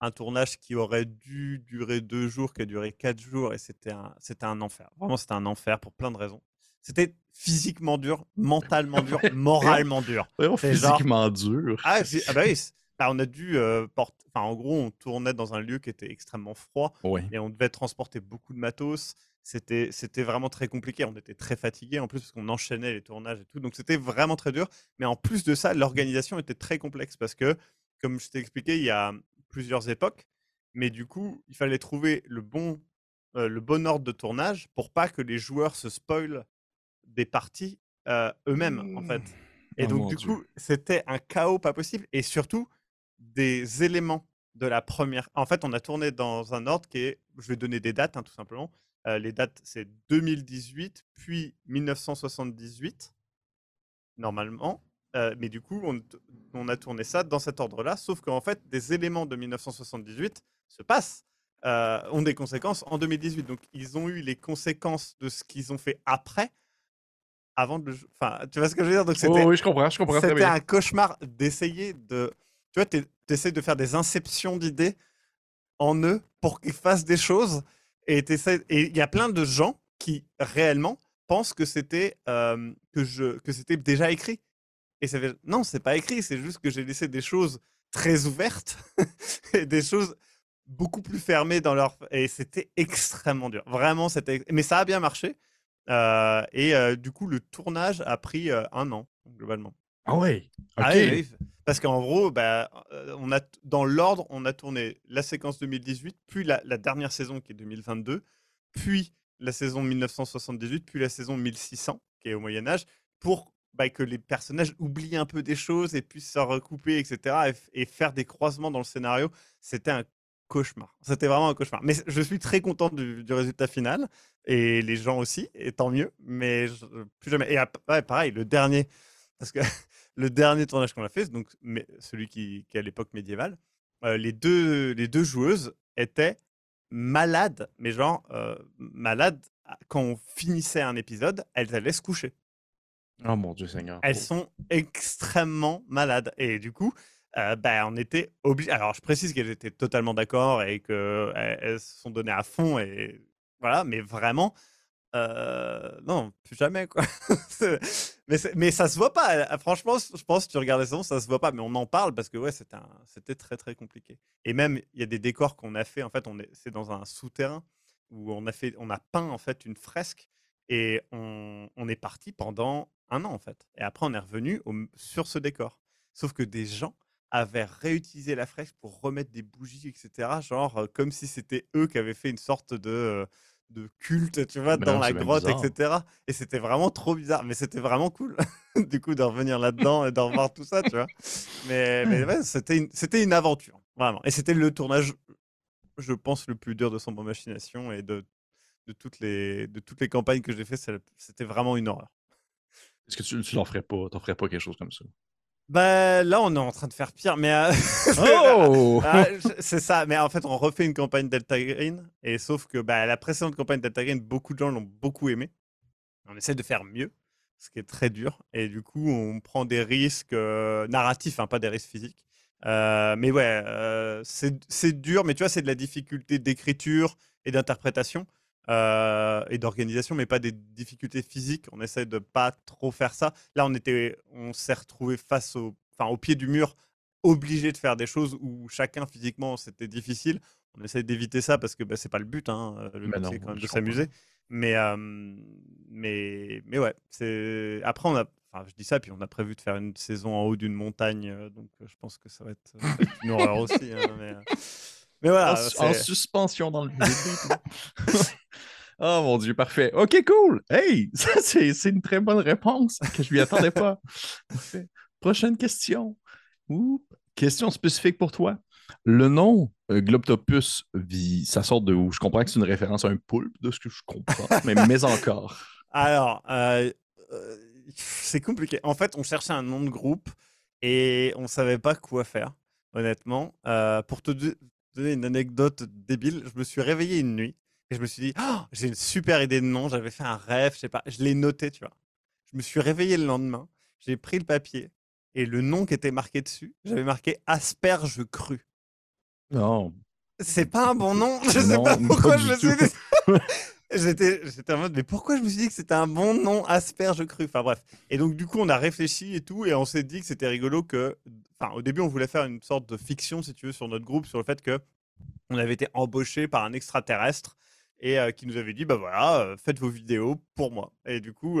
un tournage qui aurait dû durer deux jours, qui a duré quatre jours, et c'était un, enfer. Vraiment, c'était un enfer pour plein de raisons. C'était physiquement dur, mentalement dur, moralement dur. Vraiment physiquement dur. Ah, ah bah oui, bah, on a dû euh, porter. Enfin, en gros, on tournait dans un lieu qui était extrêmement froid et on devait transporter beaucoup de matos c'était c'était vraiment très compliqué. On était très fatigués en plus parce qu'on enchaînait les tournages et tout. Donc c'était vraiment très dur. Mais en plus de ça, l'organisation était très complexe parce que, comme je t'ai expliqué, il y a plusieurs époques. Mais du coup, il fallait trouver le bon, euh, le bon ordre de tournage pour pas que les joueurs se spoilent des parties euh, eux-mêmes, en fait. Mmh. Et oh donc, du coup, c'était un chaos pas possible. Et surtout, des éléments de la première. En fait, on a tourné dans un ordre qui est. Je vais donner des dates, hein, tout simplement. Euh, les dates, c'est 2018, puis 1978, normalement. Euh, mais du coup, on, a tourné ça dans cet ordre-là, sauf qu'en fait, des éléments de 1978 se passent, euh, ont des conséquences en 2018. Donc, ils ont eu les conséquences de ce qu'ils ont fait après, avant de. Enfin, tu vois ce que je veux dire? Donc, c'était, oui, je comprends, je comprends. C'était un cauchemar d'essayer de. Tu vois, tu essaies de faire des inceptions d'idées en eux pour qu'ils fassent des choses. Et il y a plein de gens qui réellement pensent que c'était que que déjà écrit. Et ça fait, non, c'est pas écrit, c'est juste que j'ai laissé des choses très ouvertes et des choses beaucoup plus fermées dans leur et c'était extrêmement dur. Vraiment, c'était mais ça a bien marché. et du coup, le tournage a pris un an globalement. Ah ouais. Ah oui, parce qu'en gros, bah, on a, dans l'ordre, on a tourné la séquence 2018, puis la, dernière saison qui est 2022, puis la saison 1978, puis la saison 1600 qui est au Moyen Âge, pour bah, que les personnages oublient un peu des choses et puissent se recouper, etc. Et, faire des croisements dans le scénario. C'était un cauchemar. C'était vraiment un cauchemar. Mais je suis très content du, résultat final et les gens aussi, et tant mieux. Mais plus jamais. Et pareil, le dernier, parce que le dernier tournage qu'on a fait, donc celui qui, est à l'époque médiévale, euh, les, deux, les deux joueuses étaient malades, mais genre euh, malades. Quand on finissait un épisode, elles allaient se coucher. Oh mon Dieu Seigneur. Elles sont extrêmement malades. Et du coup, euh, ben, on était obligé. Alors, je précise qu'elles étaient totalement d'accord et qu'elles se sont données à fond. Et voilà, mais vraiment, euh, non, plus jamais, quoi. mais, mais ça se voit pas. Franchement, je pense que tu regardes ça, ça se voit pas. Mais on en parle parce que ouais, c'était très très compliqué. Et même, il y a des décors qu'on a fait. En fait, on est, c'est dans un souterrain où on a fait, on a peint en fait une fresque et on, on est parti pendant un an en fait. Et après, on est revenu sur ce décor. Sauf que des gens avaient réutilisé la fresque pour remettre des bougies, etc. Genre comme si c'était eux qui avaient fait une sorte de de culte, tu vois, dans la grotte, etc. Et c'était vraiment trop bizarre, mais c'était vraiment cool, du coup, de revenir là-dedans et de revoir tout ça, tu vois. Mais, mais ouais, c'était une, aventure, vraiment. Et c'était le tournage, je pense, le plus dur de son machination et de, de, toutes les, de toutes les campagnes que j'ai fait, c'était vraiment une horreur. Est-ce que tu, tu n'en ferais pas, t'en ferais pas quelque chose comme ça? Bah là, on est en train de faire pire, mais euh, oh ah, c'est ça. Mais en fait, on refait une campagne Delta Green, et sauf que bah, la précédente campagne Delta Green, beaucoup de gens l'ont beaucoup aimé. On essaie de faire mieux, ce qui est très dur, et du coup, on prend des risques euh, narratifs, hein, pas des risques physiques. Euh, mais ouais, c'est dur, mais tu vois, c'est de la difficulté d'écriture et d'interprétation. Euh, et d'organisation, mais pas des difficultés physiques. On essaie de pas trop faire ça. Là, on était, on s'est retrouvé face au, enfin, au pied du mur, obligé de faire des choses où chacun physiquement c'était difficile. On essaie d'éviter ça parce que bah, c'est pas le but. Hein. Euh, le but c'est quand même de s'amuser. Mais, euh, mais, mais ouais. C'est après on a, enfin, je dis ça, puis on a prévu de faire une saison en haut d'une montagne, donc je pense que ça va être, une horreur aussi. Hein, mais, mais voilà. En, en, suspension dans le. Oh mon Dieu, parfait. OK, cool. Hey, ça, c'est une très bonne réponse que je ne lui attendais pas. Prochaine question. Ou question spécifique pour toi. Le nom euh, Globtopus, ça sort de où? Je comprends que c'est une référence à un poulpe, de ce que je comprends, mais, mais encore. Alors, euh, euh, c'est compliqué. En fait, on cherchait un nom de groupe et on ne savait pas quoi faire, honnêtement. pour te donner une anecdote débile, je me suis réveillé une nuit et je me suis dit, «Oh, j'ai une super idée de nom, j'avais fait un rêve, je sais pas, je l'ai noté, tu vois. Je me suis réveillé le lendemain, j'ai pris le papier et le nom qui était marqué dessus, j'avais marqué asperge cru. Non. C'est pas un bon nom, je sais pas pourquoi je me suis dit. J'étais, j'étais en mode, mais pourquoi je me suis dit que c'était un bon nom, asperge cru Enfin bref. Et donc, du coup, on a réfléchi et tout, et on s'est dit que c'était rigolo que. Enfin, au début, on voulait faire une sorte de fiction, si tu veux, sur notre groupe, sur le fait que on avait été embauché par un extraterrestre et qui nous avait dit bah voilà, faites vos vidéos pour moi. Et du coup,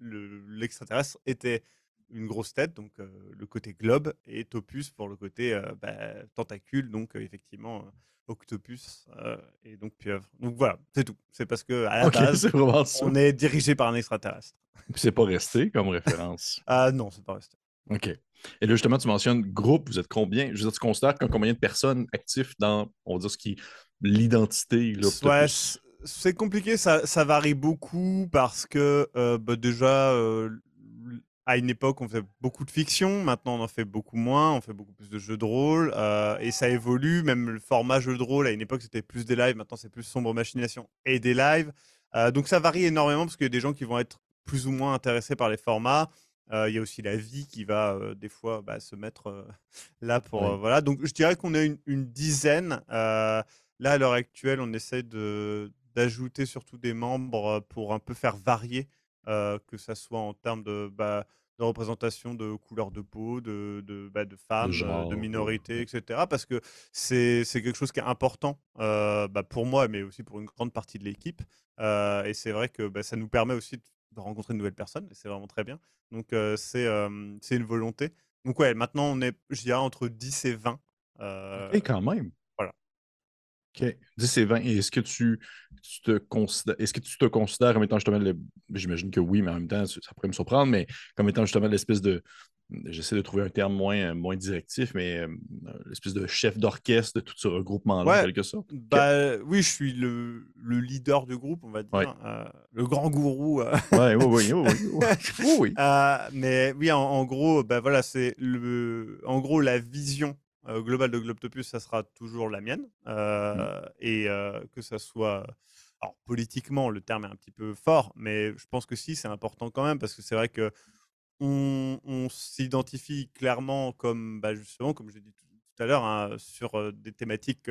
l'extraterrestre était une grosse tête, donc le côté globe, et Topus pour le côté bah, tentacule, donc effectivement octopus et donc pieuvre. Donc voilà, c'est tout. C'est parce que à la base, on est dirigé par un extraterrestre. c'est pas resté comme référence? ah non, c'est pas resté. OK. Et là, justement, tu mentionnes groupe, vous êtes combien? Je veux dire, tu considères combien de personnes actives dans, on va dire, ce qui l'identité? Ouais, c'est compliqué, ça, ça, varie beaucoup parce que euh, bah, déjà, euh, à une époque, on faisait beaucoup de fiction, maintenant on en fait beaucoup moins, on fait beaucoup plus de jeux de rôle, euh, et ça évolue, même le format jeu de rôle, à une époque c'était plus des lives, maintenant c'est plus sombre machination et des lives. donc ça varie énormément parce qu'il y a des gens qui vont être plus ou moins intéressés par les formats. Il y a aussi la vie qui va des fois bah, se mettre là pour... voilà, donc je dirais qu'on une, une dizaine. Là, à l'heure actuelle, on essaie de, d'ajouter surtout des membres pour un peu faire varier, que ça soit en termes de, bah, de représentation de couleur de peau, de, de, bah, de femmes, de, minorités, etc. Parce que c'est quelque chose qui est important bah, pour moi, mais aussi pour une grande partie de l'équipe. et c'est vrai que bah, ça nous permet aussi de rencontrer de nouvelles personnes, et c'est vraiment très bien. Donc c'est c'est une volonté. Donc ouais, maintenant on est, je dirais, entre 10 et 20. et quand même. OK. 10 et 20. Et est-ce que tu, te considères est-ce que tu te considères comme étant justement j'imagine que oui, mais en même temps, ça pourrait me surprendre, mais comme étant justement l'espèce de j'essaie de trouver un terme moins, moins directif, mais euh, l'espèce de chef d'orchestre de tout ce regroupement-là, en quelque sorte? Bah, oui, je suis le, le, leader du groupe, on va dire, euh, le grand gourou. Euh. oui, oui, oui. oui, oui. mais oui, en, en gros, bah, voilà, c'est le, en gros la vision global de Globtopus, ça sera toujours la mienne. Mmh. Et que ça soit. Alors, politiquement, le terme est un petit peu fort, mais je pense que si, c'est important quand même, parce que c'est vrai que on, s'identifie clairement comme, bah, justement, comme j'ai dit tout, à l'heure, hein, sur des thématiques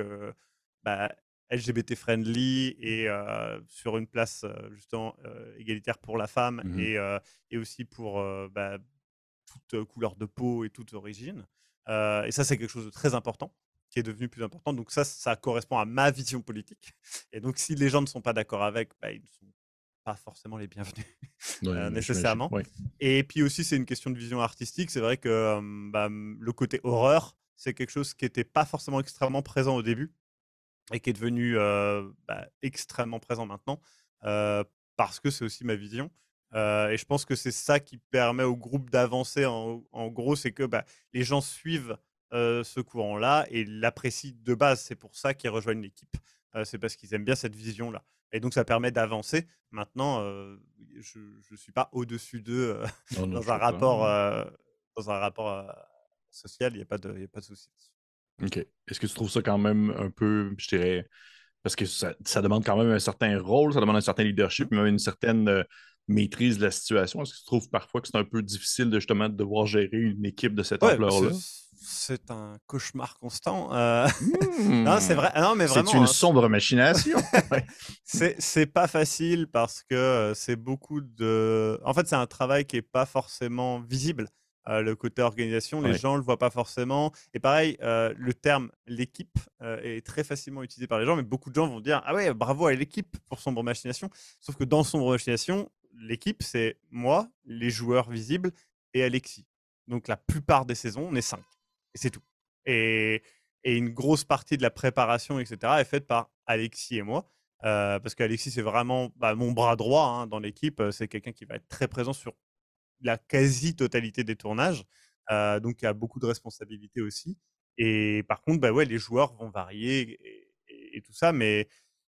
bah, LGBT friendly et sur une place justement égalitaire pour la femme mmh et, et, aussi pour bah, toute couleur de peau et toute origine. Euh, et ça, c'est quelque chose de très important qui est devenu plus important. Donc ça, ça correspond à ma vision politique. Et donc, si les gens ne sont pas d'accord avec, bah, ils ne sont pas forcément les bienvenus euh, nécessairement. Et puis aussi, c'est une question de vision artistique. C'est vrai que bah, le côté horreur, c'est quelque chose qui n'était pas forcément extrêmement présent au début et qui est devenu euh, bah, extrêmement présent maintenant parce que c'est aussi ma vision. Euh, et je pense que c'est ça qui permet au groupe d'avancer. En, gros, c'est que bah, les gens suivent euh, ce courant-là et l'apprécient de base. C'est pour ça qu'ils rejoignent l'équipe. Euh, c'est parce qu'ils aiment bien cette vision-là. Et donc, ça permet d'avancer. Maintenant, je ne suis pas au-dessus d'eux dans, un rapport, dans un rapport social. Il n'y a pas de, y a pas de souci. OK. Est-ce que tu trouves ça quand même un peu, je dirais, parce que ça, ça, demande quand même un certain rôle, ça demande un certain leadership, mmh. même une certaine maîtrise la situation? Est-ce que tu trouves parfois que c'est un peu difficile de justement de devoir gérer une équipe de cette ampleur-là? C'est un cauchemar constant. Euh. non, c'est vrai. Non, mais C'est une hein, sombre machination. c'est pas facile parce que euh, c'est beaucoup de. En fait, c'est un travail qui est pas forcément visible. Euh, le côté organisation, les gens ne le voient pas forcément. Et pareil, le terme l'équipe est très facilement utilisé par les gens, mais beaucoup de gens vont dire Ah ouais, bravo à l'équipe pour sombre machination. Sauf que dans sombre machination, l'équipe, c'est moi, les joueurs visibles et Alexis. Donc la plupart des saisons, on est cinq. Et c'est tout. Et, une grosse partie de la préparation, etc., est faite par Alexis et moi. Euh, parce qu'Alexis, c'est vraiment bah, mon bras droit hein, dans l'équipe. C'est quelqu'un qui va être très présent sur la quasi-totalité des tournages. Euh, donc, il y a beaucoup de responsabilités aussi. Et par contre, bah ouais, les joueurs vont varier et, tout ça. Mais,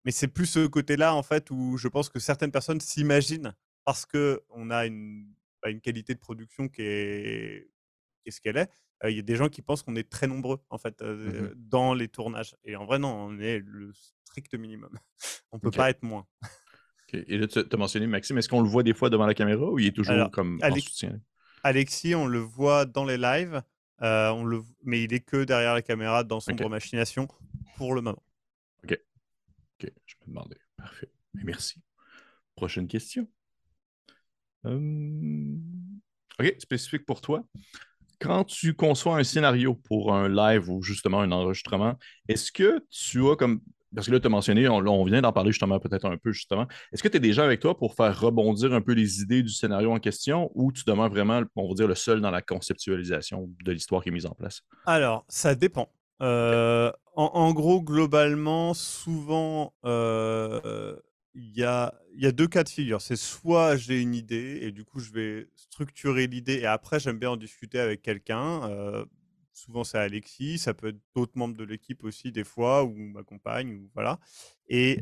mais c'est plus ce côté-là, en fait, où je pense que certaines personnes s'imaginent parce qu'on a une, bah, une, qualité de production qui est, qui est ce qu'elle est, il y a des gens qui pensent qu'on est très nombreux en fait mmh dans les tournages. Et en vrai, non, on est le strict minimum. on ne peut pas être moins. Et là, tu as mentionné Maxime, est-ce qu'on le voit des fois devant la caméra ou il est toujours comme en soutien? Alexis, on le voit dans les lives, on le... mais il est que derrière la caméra dans son okay. machination pour le moment. Ok. Ok, je me demandais. Parfait. Merci. Prochaine question. Hum, OK, spécifique pour toi. Quand tu conçois un scénario pour un live ou justement un enregistrement, est-ce que tu as comme. Parce que là, tu as mentionné, on, vient d'en parler justement peut-être un peu justement. Est-ce que tu es déjà avec toi pour faire rebondir un peu les idées du scénario en question ou tu demeures vraiment, on va dire, le seul dans la conceptualisation de l'histoire qui est mise en place? Alors, ça dépend. Euh, en, gros, globalement, souvent, euh, il y a, y a deux cas de figure. C'est soit j'ai une idée et du coup je vais structurer l'idée et après j'aime bien en discuter avec quelqu'un. souvent c'est Alexis, ça peut être d'autres membres de l'équipe aussi des fois ou ma compagne ou voilà. Et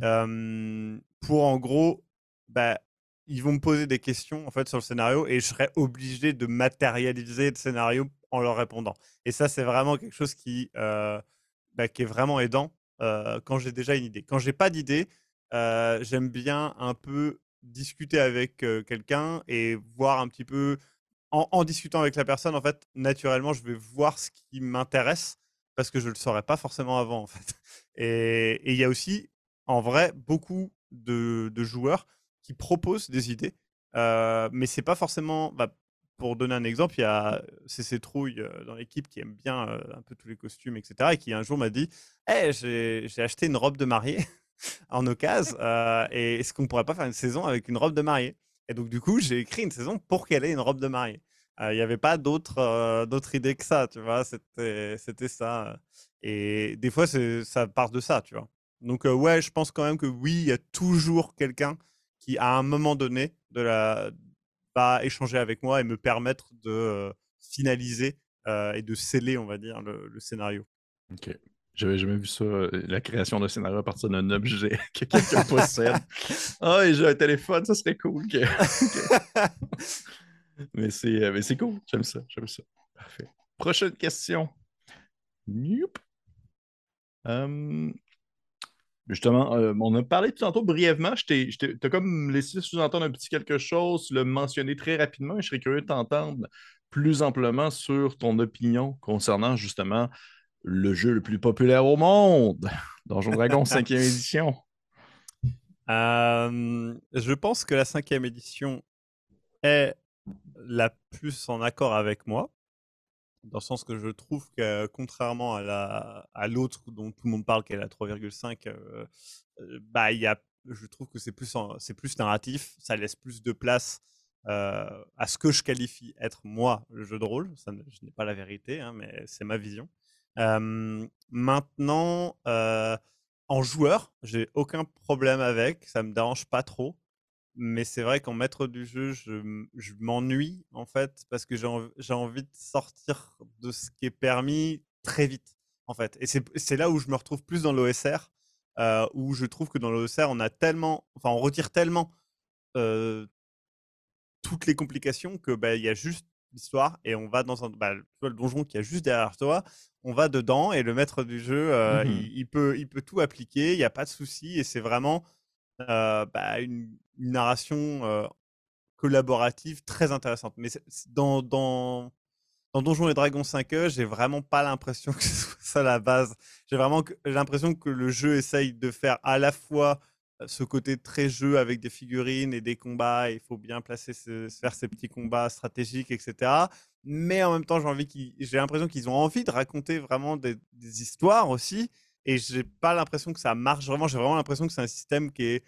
pour en gros, bah, ils vont me poser des questions en fait sur le scénario et je serai obligé de matérialiser le scénario en leur répondant. Et ça c'est vraiment quelque chose qui, bah, qui est vraiment aidant quand j'ai déjà une idée. Quand j'ai pas d'idée, j'aime bien un peu discuter avec quelqu'un et voir un petit peu, en, discutant avec la personne, en fait, naturellement, je vais voir ce qui m'intéresse parce que je ne le saurais pas forcément avant. Et il y a aussi, en vrai, beaucoup de, joueurs qui proposent des idées, mais c'est pas forcément. Bah, pour donner un exemple, il y a CC Trouille dans l'équipe qui aime bien un peu tous les costumes, etc. Et qui un jour m'a dit hey, «Eh, j'ai acheté une robe de mariée en occasion. Euh, et est-ce qu'on pourrait pas faire une saison avec une robe de mariée? Et donc, du coup, j'ai écrit une saison pour qu'elle ait une robe de mariée. Euh, il n'y avait pas d'autres euh, idées que ça, tu vois. C'était ça. Et des fois, ça part de ça, tu vois. Donc, ouais, je pense quand même que oui, il y a toujours quelqu'un qui, à un moment donné, de la, va échanger avec moi et me permettre de finaliser et de sceller, on va dire, le, le scénario. Ok. J'avais jamais vu ça, euh, la création d'un scénario à partir d'un objet que quelqu'un possède. Ah, et j'ai un téléphone, ça serait cool. mais euh, c'est cool, j'aime ça, j'aime ça. Parfait. Prochaine question. Hum, justement, euh, on a parlé tout tantôt brièvement. Tu as comme laissé sous-entendre un petit quelque chose, le mentionner très rapidement. Je serais curieux de t'entendre plus amplement sur ton opinion concernant justement le jeu le plus populaire au monde, Donjon Dragon 5e édition. Euh, je pense que la 5e édition est la plus en accord avec moi, dans le sens que je trouve que contrairement à la à l'autre dont tout le monde parle, qui est la 3,5, euh, euh, bah il y a, je trouve que c'est plus c'est plus narratif, ça laisse plus de place à ce que je qualifie être moi le jeu de rôle. Ça, je n'ai pas la vérité, hein, mais c'est ma vision maintenant, en joueur, j'ai aucun problème avec, ça me dérange pas trop. Mais c'est vrai qu'en maître du jeu, je, m'ennuie en fait parce que j'ai envie de sortir de ce qui est permis très vite en fait. Et c'est là où je me retrouve plus dans l'OSR, où je trouve que dans l'OSR, on a tellement, enfin, on retire tellement toutes les complications que bah, il y a juste l'histoire et on va dans un bah, le donjon qui a juste derrière toi on va dedans et le maître du jeu euh, mmh il, peut il peut tout appliquer il n'y a pas de souci et c'est vraiment euh, bah, une, narration euh, collaborative très intéressante mais dans, dans dans Donjons et Dragons 5e, j'ai vraiment pas l'impression que ce soit ça la base. J'ai vraiment l'impression que le jeu essaye de faire à la fois ce côté très jeu avec des figurines et des combats, il faut bien placer, faire ces petits combats stratégiques, etc. Mais en même temps, j'ai l'impression qu'ils ont envie de raconter vraiment des, histoires aussi, et j'ai pas l'impression que ça marche vraiment. J'ai vraiment l'impression que c'est un système qui est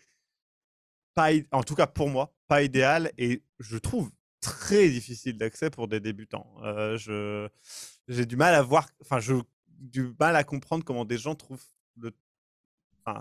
pas, en tout cas pour moi, pas idéal, et je trouve très difficile d'accès pour des débutants. Je, j'ai du mal à voir, enfin, je, du mal à comprendre comment des gens trouvent le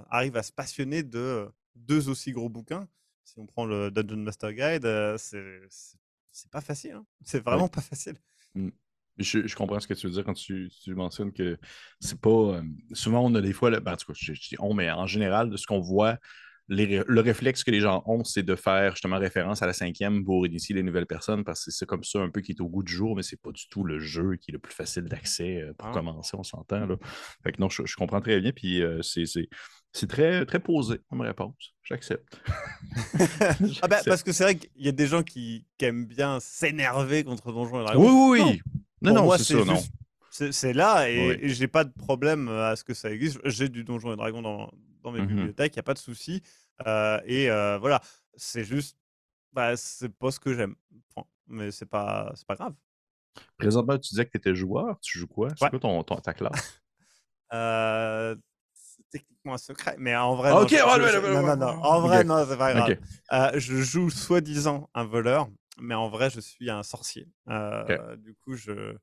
arrive à se passionner de deux aussi gros bouquins. Si on prend le Dungeon Master Guide, c'est pas facile. Hein. C'est vraiment pas facile. Mmh. Je, comprends ce que tu veux dire quand tu, mentionnes que c'est pas. souvent, on a des fois, ben, en tout cas, je, dis on, mais en général, de ce qu'on voit, le réflexe que les gens ont, c'est de faire justement référence à la cinquième pour initier les nouvelles personnes parce que c'est comme ça un peu qui est au goût du jour, mais c'est pas du tout le jeu qui est le plus facile d'accès pour ah. commencer, on s'entend. Fait que non, je, comprends très bien, puis c'est c'est très, très posé comme réponse. J'accepte. ah ben, parce que c'est vrai qu'il y a des gens qui, aiment bien s'énerver contre Donjons et Dragons. Oui, oui, oui. Non, non, c'est ça, non. C'est là et, j'ai pas de problème à ce que ça existe. J'ai du Donjon et Dragons dans, dans mes mm-hmm. bibliothèques, il n'y a pas de souci. Euh, et euh, voilà, c'est juste, bah, c'est pas ce que j'aime. Mais c'est pas, pas grave. Présentement, tu disais que tu étais joueur. Tu joues quoi? C'est quoi ton, ton, ta classe? euh, techniquement un secret, mais en vrai, non, non, non, en vrai, non, c'est pas grave. Euh, je joue soi-disant un voleur, mais en vrai, je suis un sorcier. Euh, du coup, je,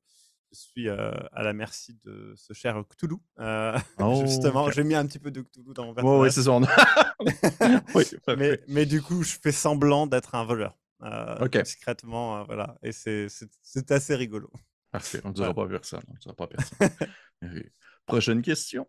je suis à la merci de ce cher Cthulhu. Oh, justement, j'ai mis un petit peu de Cthulhu dans mon personnage. oui, c'est ça. oui, mais, mais, du coup, je fais semblant d'être un voleur. Discrètement, voilà. Et c'est assez rigolo. Parfait, on ne dira pas personne. On ne dira pas personne. Prochaine question.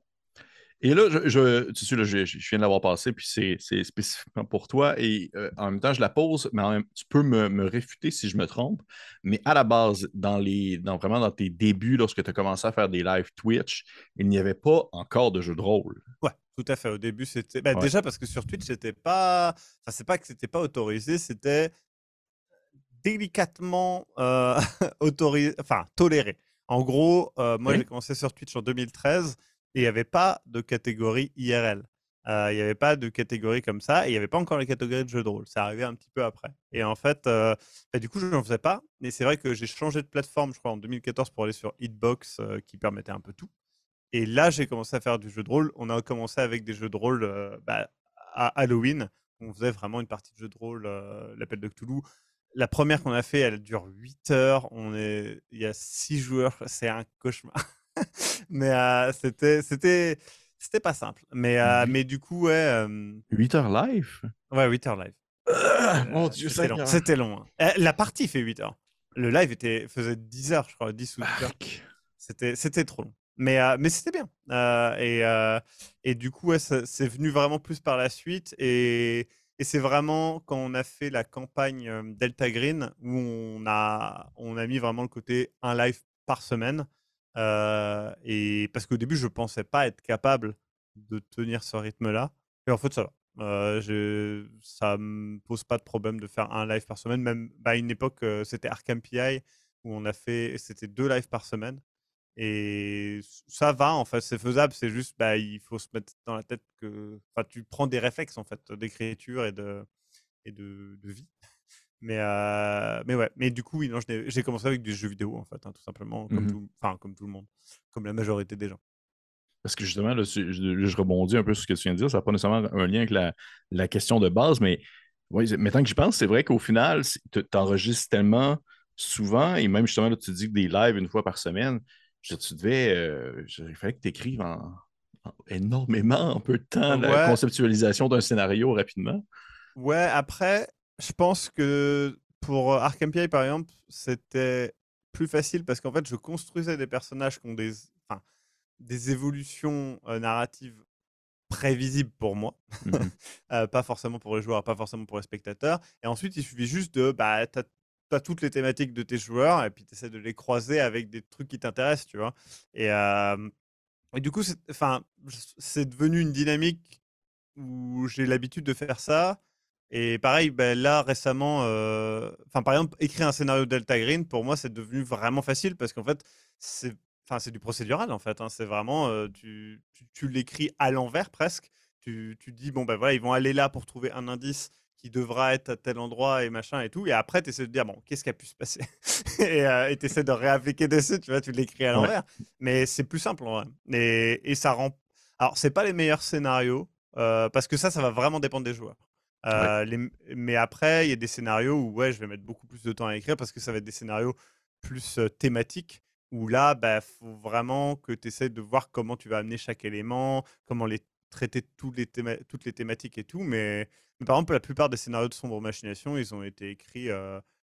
Et là, je, tu sais, je, viens de l'avoir passé, puis c'est spécifiquement pour toi. Et euh, en même temps, je la pose, mais tu peux me, réfuter si je me trompe. Mais à la base, dans les, dans, vraiment dans tes débuts, lorsque tu as commencé à faire des lives Twitch, il n'y avait pas encore de jeu de rôle. Ouais, tout à fait. Au début, c'était. Ben, déjà parce que sur Twitch, c'était pas. Enfin, c'est pas que c'était pas autorisé, c'était délicatement euh, autorisé, enfin toléré. En gros, euh, moi, j'ai commencé sur Twitch en 2013 il n'y avait pas de catégorie IRL. Euh, il n'y avait pas de catégorie comme ça il n'y avait pas encore les catégories de jeux de rôle. Ça arrivait un petit peu après. Et en fait, euh, bah, du coup, je n'en faisais pas. Mais c'est vrai que j'ai changé de plateforme, je crois, en 2014 pour aller sur Hitbox euh, qui permettait un peu tout. Et là, j'ai commencé à faire du jeu de rôle. On a commencé avec des jeux de rôle bah, à Halloween. On faisait vraiment une partie de jeu de rôle, l'appel de Cthulhu. La première qu'on a fait, elle dure 8 heures. On est... Il y a 6 joueurs. C'est un cauchemar. mais euh, c'était, c'était, c'était pas simple. Mais, euh, mais du coup, ouais. 8 heures live? Ouais, 8 heures live. Ah, mon Dieu, c'était long. C'était long. Hein. La partie fait 8 heures. Le live était, faisait 10 heures, je crois, 10 ou 12 heures. C'était, c'était trop long. Mais, euh, mais c'était bien. et, et du coup, ouais, c'est venu vraiment plus par la suite. Et, et c'est vraiment quand on a fait la campagne Delta Green où on a, on a mis vraiment le côté un live par semaine. Euh, et parce qu'au début, je pensais pas être capable de tenir ce rythme-là. Et en fait, ça va. Euh, ça me pose pas de problème de faire un live par semaine. Même bah, à une époque, euh, c'était Arkham où on a fait, c'était deux lives par semaine. Et ça va, en c'est faisable. C'est juste, bah, il faut se mettre dans la tête que, enfin, tu prends des réflexes en fait d'écriture et de et de, de vie. Mais, euh, mais ouais, mais du coup, oui, j'ai commencé avec des jeux vidéo, en fait, hein, tout simplement, comme, mmh tout, comme tout le monde, comme la majorité des gens. Parce que justement, là, je, rebondis un peu sur ce que tu viens de dire, ça n'a pas nécessairement un lien avec la, la question de base, mais oui, maintenant que j'y pense, c'est vrai qu'au final, tu enregistres tellement souvent, et même justement, là, tu dis que des lives une fois par semaine, je, tu devais, euh, il fallait que tu écrives en, énormément, en peu de temps, la conceptualisation d'un scénario rapidement. Ouais, après, je pense que pour Arkham PI, par exemple, c'était plus facile parce qu'en fait, je construisais des personnages qui ont des, enfin, des évolutions narratives prévisibles pour moi, mmh pas forcément pour les joueurs, pas forcément pour les spectateurs. Et ensuite, il suffit juste de, bah, tu as, toutes les thématiques de tes joueurs et puis tu essaies de les croiser avec des trucs qui t'intéressent, tu vois? Et, et du coup, c'est devenu une dynamique où j'ai l'habitude de faire ça et pareil, ben là récemment, euh, enfin par exemple, écrire un scénario Delta Green, pour moi, c'est devenu vraiment facile parce qu'en fait, c'est enfin c'est du procédural en fait. Hein. c'est vraiment, euh, tu, tu, l'écris à l'envers presque. Tu, tu, dis, bon ben voilà, ils vont aller là pour trouver un indice qui devra être à tel endroit et machin et tout. Et après, tu essaies de dire, bon, qu'est-ce qui a pu se passer? Et euh, tu essaies de réappliquer dessus, tu vois, tu l'écris à l'envers. Mais c'est plus simple en vrai. Et, et ça rend. Alors, c'est pas les meilleurs scénarios parce que ça, ça va vraiment dépendre des joueurs. Euh, mais après, il y a des scénarios où ouais, je vais mettre beaucoup plus de temps à écrire parce que ça va être des scénarios plus thématiques où là, il bah, faut vraiment que tu essaies de voir comment tu vas amener chaque élément, comment les traiter toutes les, toutes les thématiques et tout. Mais, par exemple, la plupart des scénarios de sombre machination, ils ont été écrits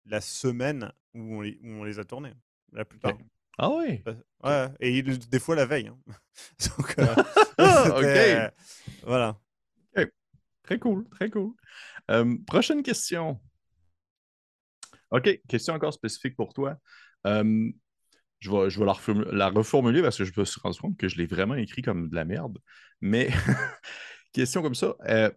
la semaine où on, les, où on, les, a tournés. La plupart. Ah oui Ouais, et des fois la veille. Hein. Donc, ok. voilà. Très cool, très cool. Euh, prochaine question. OK, question encore spécifique pour toi. Euh, je vais, la, reformuler, parce que je me suis rendu compte que je l'ai vraiment écrit comme de la merde. Mais question comme ça. Euh,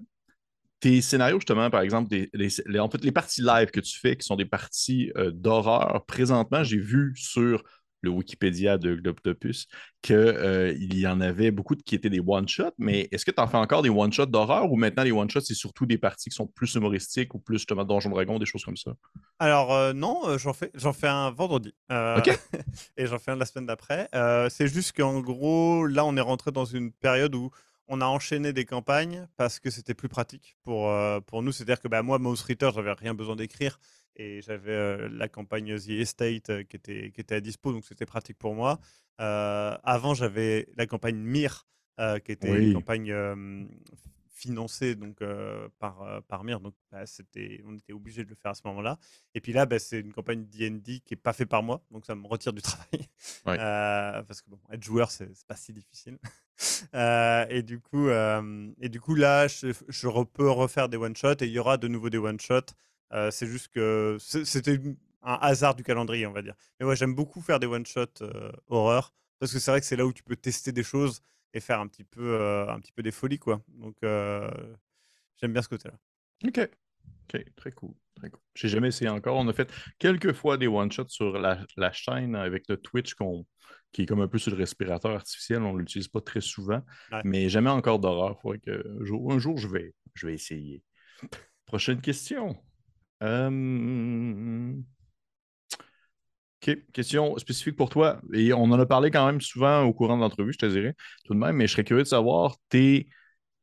tes scénarios, justement, par exemple, en fait, les parties live que tu fais, qui sont des parties d'horreur, présentement, j'ai vu sur le Wikipédia de Globtopus, qu'il euh, y en avait beaucoup qui étaient des one-shots, mais est-ce que tu en fais encore des one-shots d'horreur ou maintenant les one-shots, c'est surtout des parties qui sont plus humoristiques ou plus justement Donjon Dragon, des choses comme ça? Alors euh, non, euh, j'en fais, j'en fais un vendredi. OK. et j'en fais un la semaine d'après. c'est juste qu'en gros, là, on est rentré dans une période où on a enchaîné des campagnes parce que c'était plus pratique pour, pour nous. C'est-à-dire que bah, moi, Mouse Reader, j'avais rien besoin d'écrire et j'avais la campagne The Estate qui, était, qui était à dispo, donc c'était pratique pour moi. avant, j'avais la campagne Mir, qui était une campagne financé donc par par Mir. Donc bah, c'était on était obligé de le faire à ce moment-là. Et puis là bah, c'est une campagne D&D qui est pas fait par moi donc ça me retire du travail. Parce que bon être joueur c'est pas si difficile. Et du coup et du coup là je, je peux refaire des one shots et il y aura de nouveau des one c'est juste que c'était un hasard du calendrier on va dire mais ouais j'aime beaucoup faire des one shots horreur parce que c'est vrai que c'est là où tu peux tester des choses et faire un petit peu, un petit peu des folies, quoi. Donc, j'aime bien ce côté-là. OK. OK, très cool. Très cool. J'ai jamais essayé encore. On a fait quelques fois des one-shots sur la, la, chaîne avec le Twitch qui est comme un peu sur le respirateur artificiel. On ne l'utilise pas très souvent, mais jamais encore d'horreur. que un jour, un jour, je vais, je vais essayer. Prochaine question. OK. Question spécifique pour toi. Et on en a parlé quand même souvent au courant de l'entrevue, je te dirais, tout de même, mais je serais curieux de savoir tes,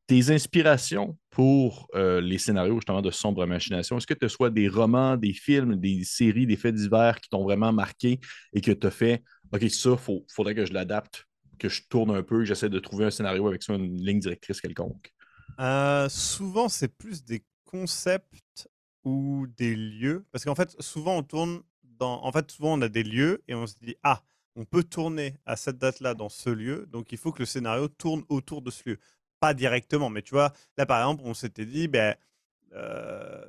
tes inspirations pour euh, les scénarios justement de sombre machination. Est-ce que tu soit des romans, des films, des séries, des faits divers qui t'ont vraiment marqué et que tu as fait OK, ça, il faudrait que je l'adapte, que je tourne un peu, j'essaie de trouver un scénario avec ça, une ligne directrice quelconque? Euh, souvent, c'est plus des concepts ou des lieux? Parce qu'en fait, souvent, on tourne en fait, souvent, on a des lieux et on se dit, ah, on peut tourner à cette date-là dans ce lieu, donc il faut que le scénario tourne autour de ce lieu. Pas directement, mais tu vois, là, par exemple, on s'était dit, ben, euh,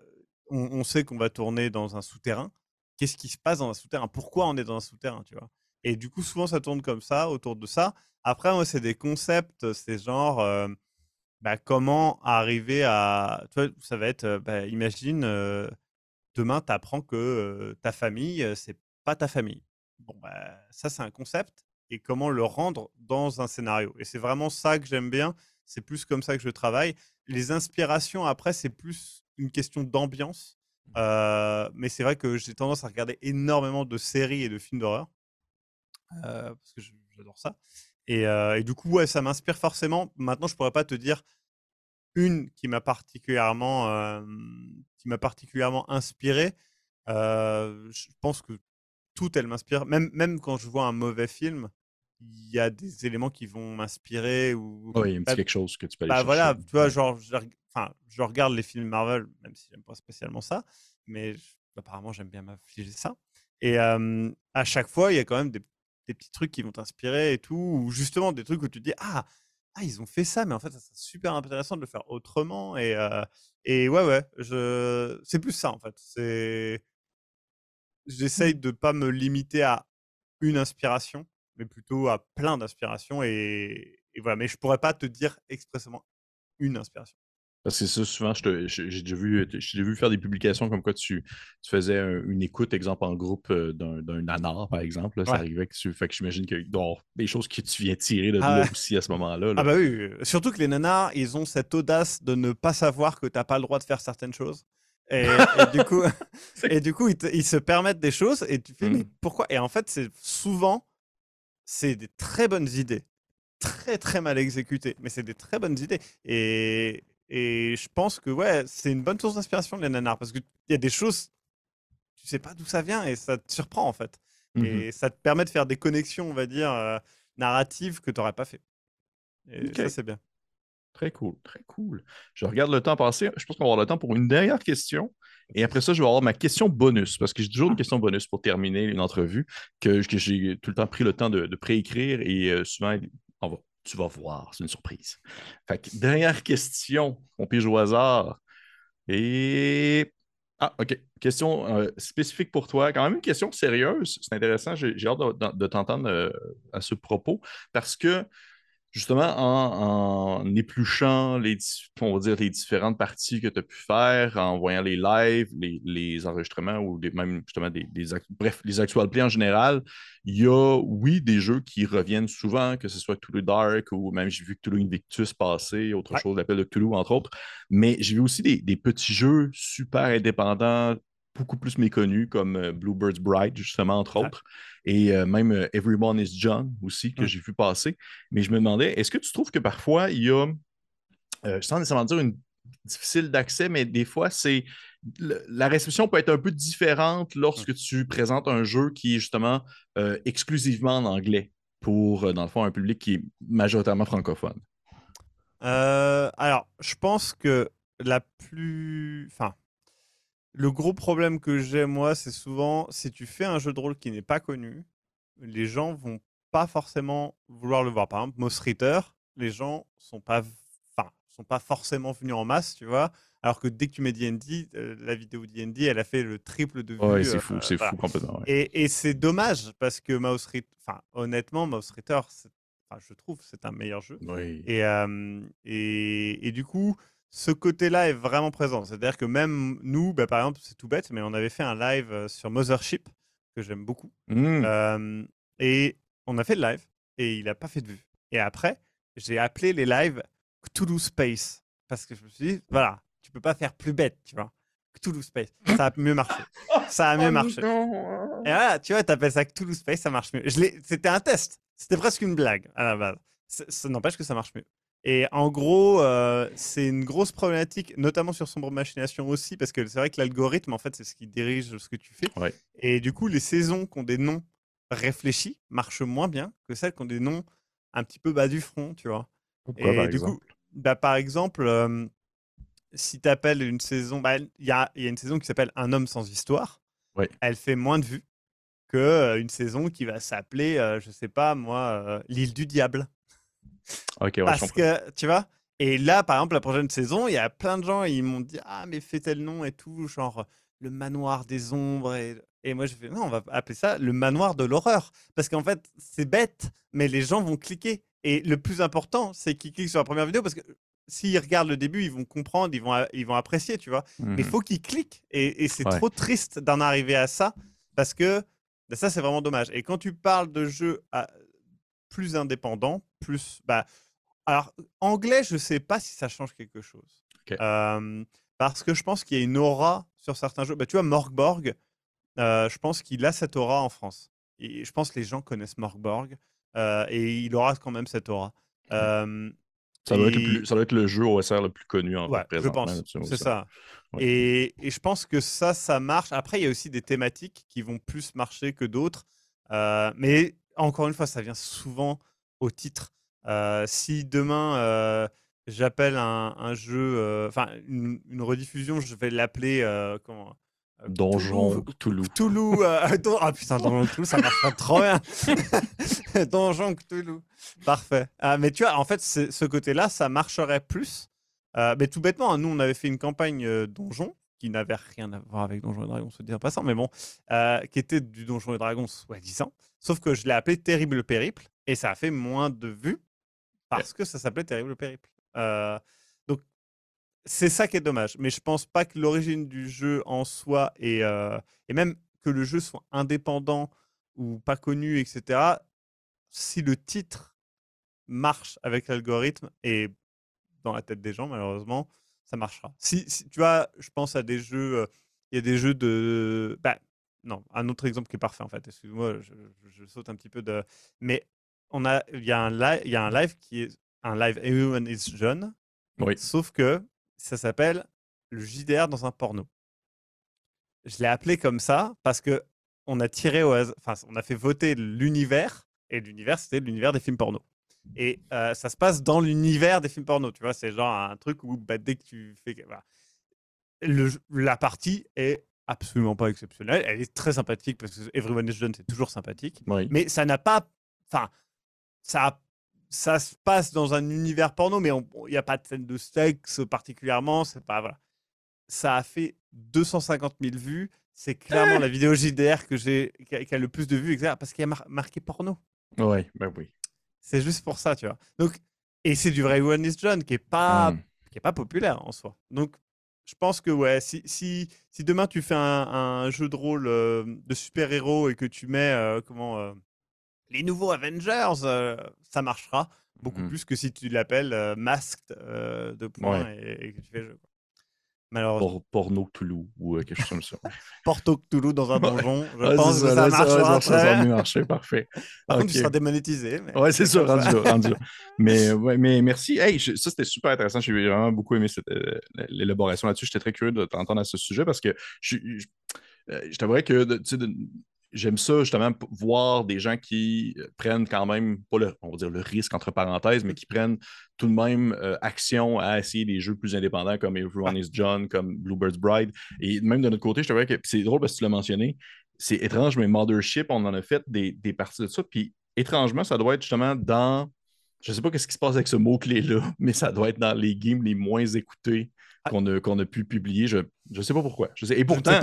on, sait qu'on va tourner dans un souterrain. Qu'est-ce qui se passe dans un souterrain? Pourquoi on est dans un souterrain, tu vois? Et du coup, souvent, ça tourne comme ça, autour de ça. Après, moi, c'est des concepts, c'est genre, euh, bah, comment arriver à... Tu vois, ça va être, bah, imagine demain, tu apprends que ta famille, c'est pas ta famille. Bon, bah, ça, c'est un concept. Et comment le rendre dans un scénario. Et c'est vraiment ça que j'aime bien. C'est plus comme ça que je travaille. Les inspirations, après, c'est plus une question d'ambiance. Mmh. mais c'est vrai que j'ai tendance à regarder énormément de séries et de films d'horreur. parce que j'adore ça. Et, et, du coup, ouais, ça m'inspire forcément. Maintenant, je pourrais pas te dire une qui m'a particulièrement, qui m'a particulièrement inspiré. je pense que tout, elle m'inspire. Même, même quand je vois un mauvais film, il y a des éléments qui vont m'inspirer. Ou... Oui, il y a un petit quelque chose que tu peux aller bah, Voilà, tu vois, genre, je, enfin, je regarde les films Marvel, même si j'aime pas spécialement ça, mais apparemment, j'aime bien m'affliger ça. Et à chaque fois, il y a quand même des, des petits trucs qui vont t'inspirer et tout, ou justement des trucs où tu te dis, ah, ah, ils ont fait ça, mais en fait, c'est super intéressant de le faire autrement. Et, et ouais, ouais, je... c'est plus ça, en fait. C'est... J'essaye mmh. de pas me limiter à une inspiration, mais plutôt à plein d'inspirations. Et... et, voilà, mais je pourrais pas te dire expressément une inspiration. Parce que ça, souvent, j'ai déjà, vu, vu faire des publications comme quoi tu, tu faisais une écoute, exemple, en groupe euh, d'un nanar, par exemple. Ça arrivait que tu. Fait que j'imagine qu'il y a des choses que tu viens tirer de ah là aussi à ce moment-là. Ah bah oui. Surtout que les nanars, ils ont cette audace de ne pas savoir que tu n'as pas le droit de faire certaines choses. Et, du coup, et du coup ils, se permettent des choses et tu fais, mais mmh. pourquoi? Et en fait, c'est souvent, c'est des très bonnes idées. Très, très mal exécutées. Mais c'est des très bonnes idées. Et, et je pense que ouais, c'est une bonne source d'inspiration, les nanars, parce qu'il y a des choses, tu sais pas d'où ça vient et ça te surprend en fait. Mmh et ça te permet de faire des connexions, on va dire, euh, narratives que tu n'aurais pas fait. Et ça, c'est bien. Très cool, très cool. Je regarde le temps passer. Je pense qu'on va avoir le temps pour une dernière question. Et après ça, je vais avoir ma question bonus, parce que j'ai toujours une ah. question bonus pour terminer une entrevue que, j'ai tout le temps pris le temps de, préécrire et euh, souvent, on va tu vas voir, c'est une surprise. Fait dernière question, on pige au hasard. Et. Ah, OK. Question euh, spécifique pour toi. Quand même une question sérieuse. C'est intéressant. J'ai hâte de, t'entendre euh, à ce propos parce que justement, en, épluchant les, on va dire, les différentes parties que tu as pu faire, en voyant les lives, les, enregistrements ou même justement des, bref, les actual plays en général, il y a, oui, des jeux qui reviennent souvent, que ce soit Cthulhu Dark ou même j'ai vu Cthulhu Invictus passer, autre chose, l'appel de Cthulhu, entre autres. Mais j'ai vu aussi des, petits jeux super indépendants, beaucoup plus méconnus comme euh, Bluebird's Bride, justement, entre autres et euh, même euh, Everyone is John aussi, que mmh. j'ai vu passer. Mais je me demandais, est-ce que tu trouves que parfois, il y a euh, sans nécessairement dire une difficile d'accès, mais des fois, c'est la réception peut être un peu différente lorsque tu présentes un jeu qui est justement euh, exclusivement en anglais pour, dans le fond, un public qui est majoritairement francophone? alors, je pense que la plus. Enfin, le gros problème que j'ai, moi, c'est souvent si tu fais un jeu de rôle qui n'est pas connu, les gens vont pas forcément vouloir le voir. Par exemple, Moss Ritter, les gens sont pas sont pas forcément venus en masse, tu vois. Alors que dès que tu mets D&D, euh, la vidéo D&D, elle a fait le triple de vues. Ouais, c'est fou, euh, c'est fou complètement. Et, et c'est dommage parce que Mouse Ritter, enfin honnêtement, Mouse Ritter, je trouve, c'est un meilleur jeu. Oui. Et, et, et, du coup, ce côté-là est vraiment présent. C'est-à-dire que même nous, bah, par exemple, c'est tout bête, mais on avait fait un live euh, sur Mothership que j'aime beaucoup. Mmh. et on a fait le live et il n'a pas fait de vue. Et après, j'ai appelé les lives Cthulhu Space. Parce que je me suis dit, voilà, tu peux pas faire plus bête, tu vois. Cthulhu Space. Ça a mieux marché. Ça a mieux oh marché. Et voilà, tu vois, t'appelles ça Cthulhu Space, ça marche mieux. C'était un test. C'était presque une blague à la base. Ça n'empêche que ça marche mieux. Et en gros, euh, c'est une grosse problématique, notamment sur Sombre Machination aussi, parce que c'est vrai que l'algorithme, en fait, c'est ce qui dirige ce que tu fais. Et du coup, les saisons qui ont des noms réfléchis marchent moins bien que celles qui ont des noms un petit peu bas du front, tu vois. et du coup, bah, par exemple, si tu appelles une saison, bah, il y, a, y, a, une saison qui s'appelle Un homme sans histoire. Elle fait moins de vues que une saison qui va s'appeler, je sais pas moi, L'île du diable. Ok, Parce que, tu vois, et là, par exemple, la prochaine saison, il y a plein de gens, ils m'ont dit Ah, mais fais tel nom et tout, genre le manoir des ombres. Et, et moi, je fais Non, on va appeler ça le manoir de l'horreur. Parce qu'en fait, c'est bête, mais les gens vont cliquer. Et le plus important, c'est qu'ils cliquent sur la première vidéo parce que s'ils regardent le début, ils vont comprendre, ils vont, ils vont apprécier, tu vois? Mais il mmh faut qu'ils cliquent. Et, c'est trop triste d'en arriver à ça parce que bah, ça, c'est vraiment dommage. Et quand tu parles de jeux plus indépendants, plus. Bah, alors, anglais, je ne sais pas si ça change quelque chose. parce que je pense qu'il y a une aura sur certains jeux. Bah, tu vois, Morgborg, euh, je pense qu'il a cette aura en France. Et je pense que les gens connaissent Morgborg. Euh, et il aura quand même cette aura. ça, doit être le jeu OSR le plus connu en ouais, Je pense, c'est ça. Et, et, je pense que ça, ça marche. Après, il y a aussi des thématiques qui vont plus marcher que d'autres. Euh, mais encore une fois, ça vient souvent au titre. Euh, si demain j'appelle un, un, jeu, enfin une, une, rediffusion, je vais l'appeler comment euh, Donjon Cthulhu. Cthulhu. Euh, ah putain, Donjon Cthulhu, ça marche trop bien. Donjon Cthulhu. Parfait. Ah, mais tu vois, en fait, ce côté-là, ça marcherait plus. Euh, mais tout bêtement, hein, nous, on avait fait une campagne Donjon qui n'avait rien à voir avec Donjon et Dragons, se dire passant, mais bon, qui était du Donjon et Dragons soi-disant. Sauf que je l'ai appelé Terrible Périple et ça a fait moins de vues parce que ça s'appelait Terrible Périple c'est ça qui est dommage. Mais je pense pas que l'origine du jeu en soi et, euh, et même que le jeu soit indépendant ou pas connu, etc. Si le titre marche avec l'algorithme et dans la tête des gens, malheureusement, ça marchera. Si, tu vois, je pense à des jeux, euh, il y a des jeux de, bah, non, un autre exemple qui est parfait en fait. Excuse-moi, je, saute un petit peu de, mais on a, il y a un live, il y a un live qui est un live Everyone is John. Oui. Sauf que ça s'appelle le JDR dans un porno. Je l'ai appelé comme ça parce que on a tiré au enfin, on a fait voter l'univers et l'univers c'était l'univers des films porno. Et euh, ça se passe dans l'univers des films porno, tu vois, c'est genre un truc où bah, dès que tu fais le, la partie est absolument pas exceptionnelle, elle est très sympathique parce que Everyone is John c'est toujours sympathique, mais ça n'a pas enfin ça ça se passe dans un univers porno, mais il n'y a pas de scène de sexe particulièrement. C'est pas voilà. Ça a fait 250 000 vues. C'est clairement ah! la vidéo JDR que j'ai qui, a le plus de vues, etc. Parce qu'il y a marqué porno. Ouais, ben oui. C'est juste pour ça, tu vois. Donc, et c'est du vrai One is John qui est pas mmh. qui est pas populaire en soi. Donc, je pense que ouais, si, si, si demain tu fais un, jeu de rôle euh, de super héros et que tu mets euh, comment euh, les nouveaux Avengers, ça marchera beaucoup mmh plus que si tu l'appelles Masked de points et, que tu fais jeu. Malheureusement. Porno Cthulhu ou euh, quelque chose comme ça. Porto Cthulhu dans un donjon. Je pense que ça, marchera. Ça, va mieux marcher, parfait. Par contre, tu seras démonétisé. Mais... Ouais, c'est ça, rendu, rendu. Mais, ouais, mais merci. Hey, ça, c'était super intéressant. J'ai vraiment beaucoup aimé euh, l'élaboration là-dessus. J'étais très curieux de t'entendre à ce sujet parce que je, je, euh, je t'avouerais que de, j'aime ça justement voir des gens qui euh, prennent quand même, pas le, on va dire le risque entre parenthèses, mais qui prennent tout de même euh, action à essayer des jeux plus indépendants comme Everyone is John, comme Bluebird's Bride. Et même de notre côté, je te que c'est drôle parce que tu l'as mentionné. C'est étrange, mais Mothership, on en a fait des, parties de ça. Puis étrangement, ça doit être justement dans. Je sais pas ce qui se passe avec ce mot-clé-là, mais ça doit être dans les games les moins écoutés ah. qu'on a, a pu publier. Je ne sais pas pourquoi. Je sais, et pourtant.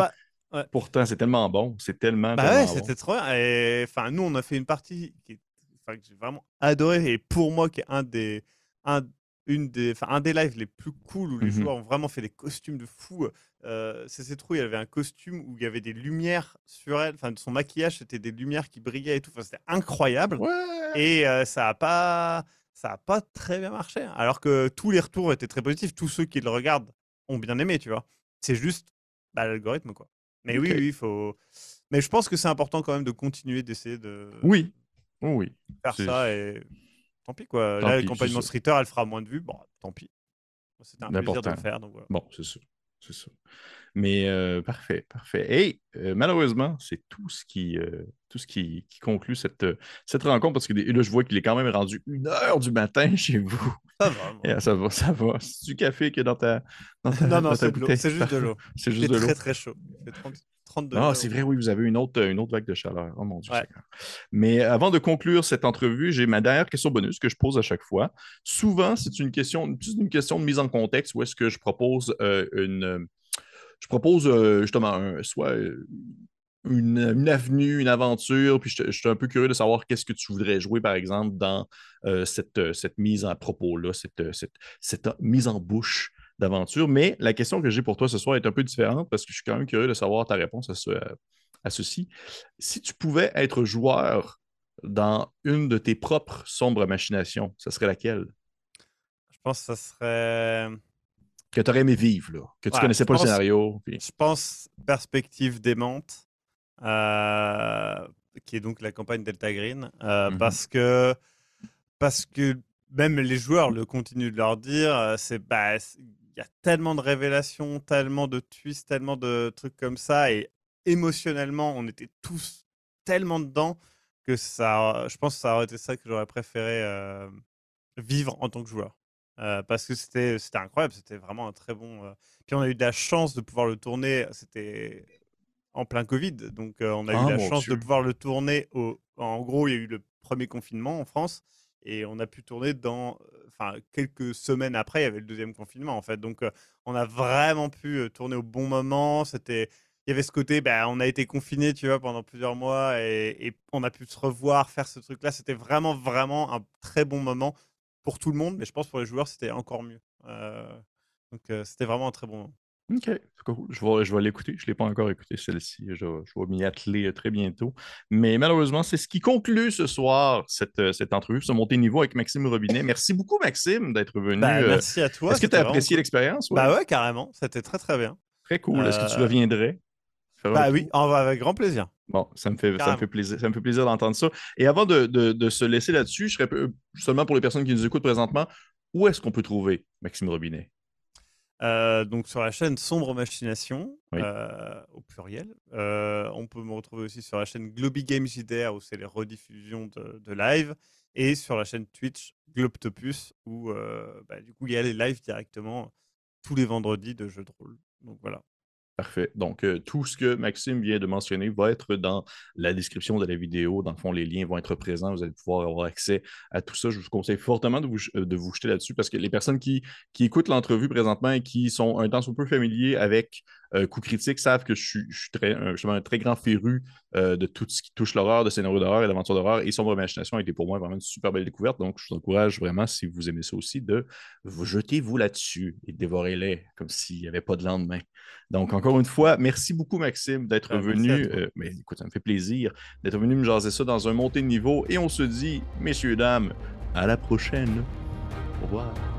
Pourtant, c'est tellement bon. C'est tellement. Bah ouais, c'était trop bien. Enfin, nous, on a fait une partie qui que j'ai vraiment adoré et pour moi, qui est un des, un, une des, un des lives les plus cool où les mmh joueurs ont vraiment fait des costumes de fou. Euh, c'est trop, il y avait un costume où il y avait des lumières sur elle. Enfin, son maquillage, c'était des lumières qui brillaient et tout. Enfin, c'était incroyable. Et euh, ça a pas. Ça a pas très bien marché. Hein. Alors que tous les retours étaient très positifs. Tous ceux qui le regardent ont bien aimé, tu vois. C'est juste bah, l'algorithme, quoi. Mais oui, oui, il faut. Mais je pense que c'est important quand même de continuer d'essayer de. Oui, oui. Faire ça et. Tant pis, quoi. Là, la campagne Monster elle fera moins de vues. Bon, tant pis. C'était un plaisir de le faire. Donc voilà. Bon, c'est sûr. C'est sûr. Mais euh, parfait, parfait. Et euh, malheureusement, c'est tout ce qui, euh, tout ce qui, qui conclut cette, cette rencontre parce que là, je vois qu'il est quand même rendu une heure du matin chez vous. Ça va. ça va, ça va. C'est du café que dans ta, dans ta Non, non, c'est juste de l'eau. c'est juste de l'eau. très, très chaud. Il fait 32 Ah, c'est vrai, oui, vous avez une autre, une autre vague de chaleur. Oh mon Dieu. Mais avant de conclure cette entrevue, j'ai ma dernière question bonus que je pose à chaque fois. Souvent, c'est une question, une question de mise en contexte où est-ce que je propose une je propose euh, justement soit euh, une, avenue, une aventure, puis je, suis un peu curieux de savoir qu'est-ce que tu voudrais jouer, par exemple, dans euh, cette, cette, mise en propos-là, cette, cette, mise en bouche d'aventure. Mais la question que j'ai pour toi ce soir est un peu différente parce que je suis quand même curieux de savoir ta réponse à, à ceci. Si tu pouvais être joueur dans une de tes propres sombres machinations, ce serait laquelle? Je pense que ce serait que tu aurais aimé vivre, là, que tu ne connaissais pas le scénario. Je pense Perspective démente, euh, qui est donc la campagne Delta Green, euh, mmh parce que parce que même les joueurs le continuent de leur dire, euh, c'est bah, y a tellement de révélations, tellement de twists, tellement de trucs comme ça, et émotionnellement, on était tous tellement dedans que ça, je pense que ça aurait été ça que j'aurais préféré vivre en tant que joueur. Euh, parce que c'était incroyable, c'était vraiment un très bon. Euh, puis on a eu de la chance de pouvoir le tourner, c'était en plein Covid, donc euh, on a eu ah, la chance de pouvoir le tourner. Au... En gros, il y a eu le premier confinement en France et on a pu tourner dans. Enfin, quelques semaines après, il y avait le deuxième confinement en fait. Donc on a vraiment pu tourner au bon moment. C'était. Il y avait ce côté, ben, on a été confiné, tu vois, pendant plusieurs mois et, on a pu se revoir, faire ce truc-là. C'était vraiment, vraiment un très bon moment pour tout le monde, mais je pense pour les joueurs, c'était encore mieux. Euh, donc, euh, c'était vraiment un très bon moment. Ok, cool. Je vais, je vais l'écouter. Je ne l'ai pas encore écouté, celle-ci. Je, je, vais m'y atteler euh, très bientôt. Mais malheureusement, c'est ce qui conclut ce soir cette, cette entrevue, ce monté niveau avec Maxime Robinet. Merci beaucoup, Maxime, d'être venu. Bah, merci à toi. Est-ce que tu as apprécié l'expérience? Bah ouais, carrément. C'était très, très bien. Très cool. Est-ce que tu reviendrais? Bah oui, on va avec grand plaisir. Bon, ça me fait, ça me fait plaisir, ça me fait plaisir d'entendre ça. Et avant de, de, se laisser là-dessus, je serais seulement pour les personnes qui nous écoutent présentement, où est-ce qu'on peut trouver Maxime Robinet? Euh, donc sur la chaîne Sombre Machination, euh, au pluriel. Euh, on peut me retrouver aussi sur la chaîne Globy Games JDR, où c'est les rediffusions de, de, live, et sur la chaîne Twitch Globtopus, où bah, du coup il y a les lives directement tous les vendredis de jeux de rôle. Donc voilà. Parfait. Donc, euh, tout ce que Maxime vient de mentionner va être dans la description de la vidéo. Dans le fond, les liens vont être présents. Vous allez pouvoir avoir accès à tout ça. Je vous conseille fortement de vous, euh, de jeter là-dessus parce que les personnes qui, qui écoutent l'entrevue présentement et qui sont un temps peu familiers avec euh, coup critique savent que je suis, très, un, un, très grand féru euh, de tout ce qui touche l'horreur, de scénario d'horreur et d'aventure d'horreur. Et Sombre Imagination a été pour moi vraiment une super belle découverte. Donc, je vous encourage vraiment, si vous aimez ça aussi, de vous jeter vous là-dessus et dévorez-les comme s'il n'y avait pas de lendemain. Donc, encore une fois, merci beaucoup, Maxime, d'être ben, venu. Euh, mais écoute, ça me fait plaisir d'être venu me jaser ça dans un montée de niveau. Et on se dit, messieurs, dames, à la prochaine. Au revoir.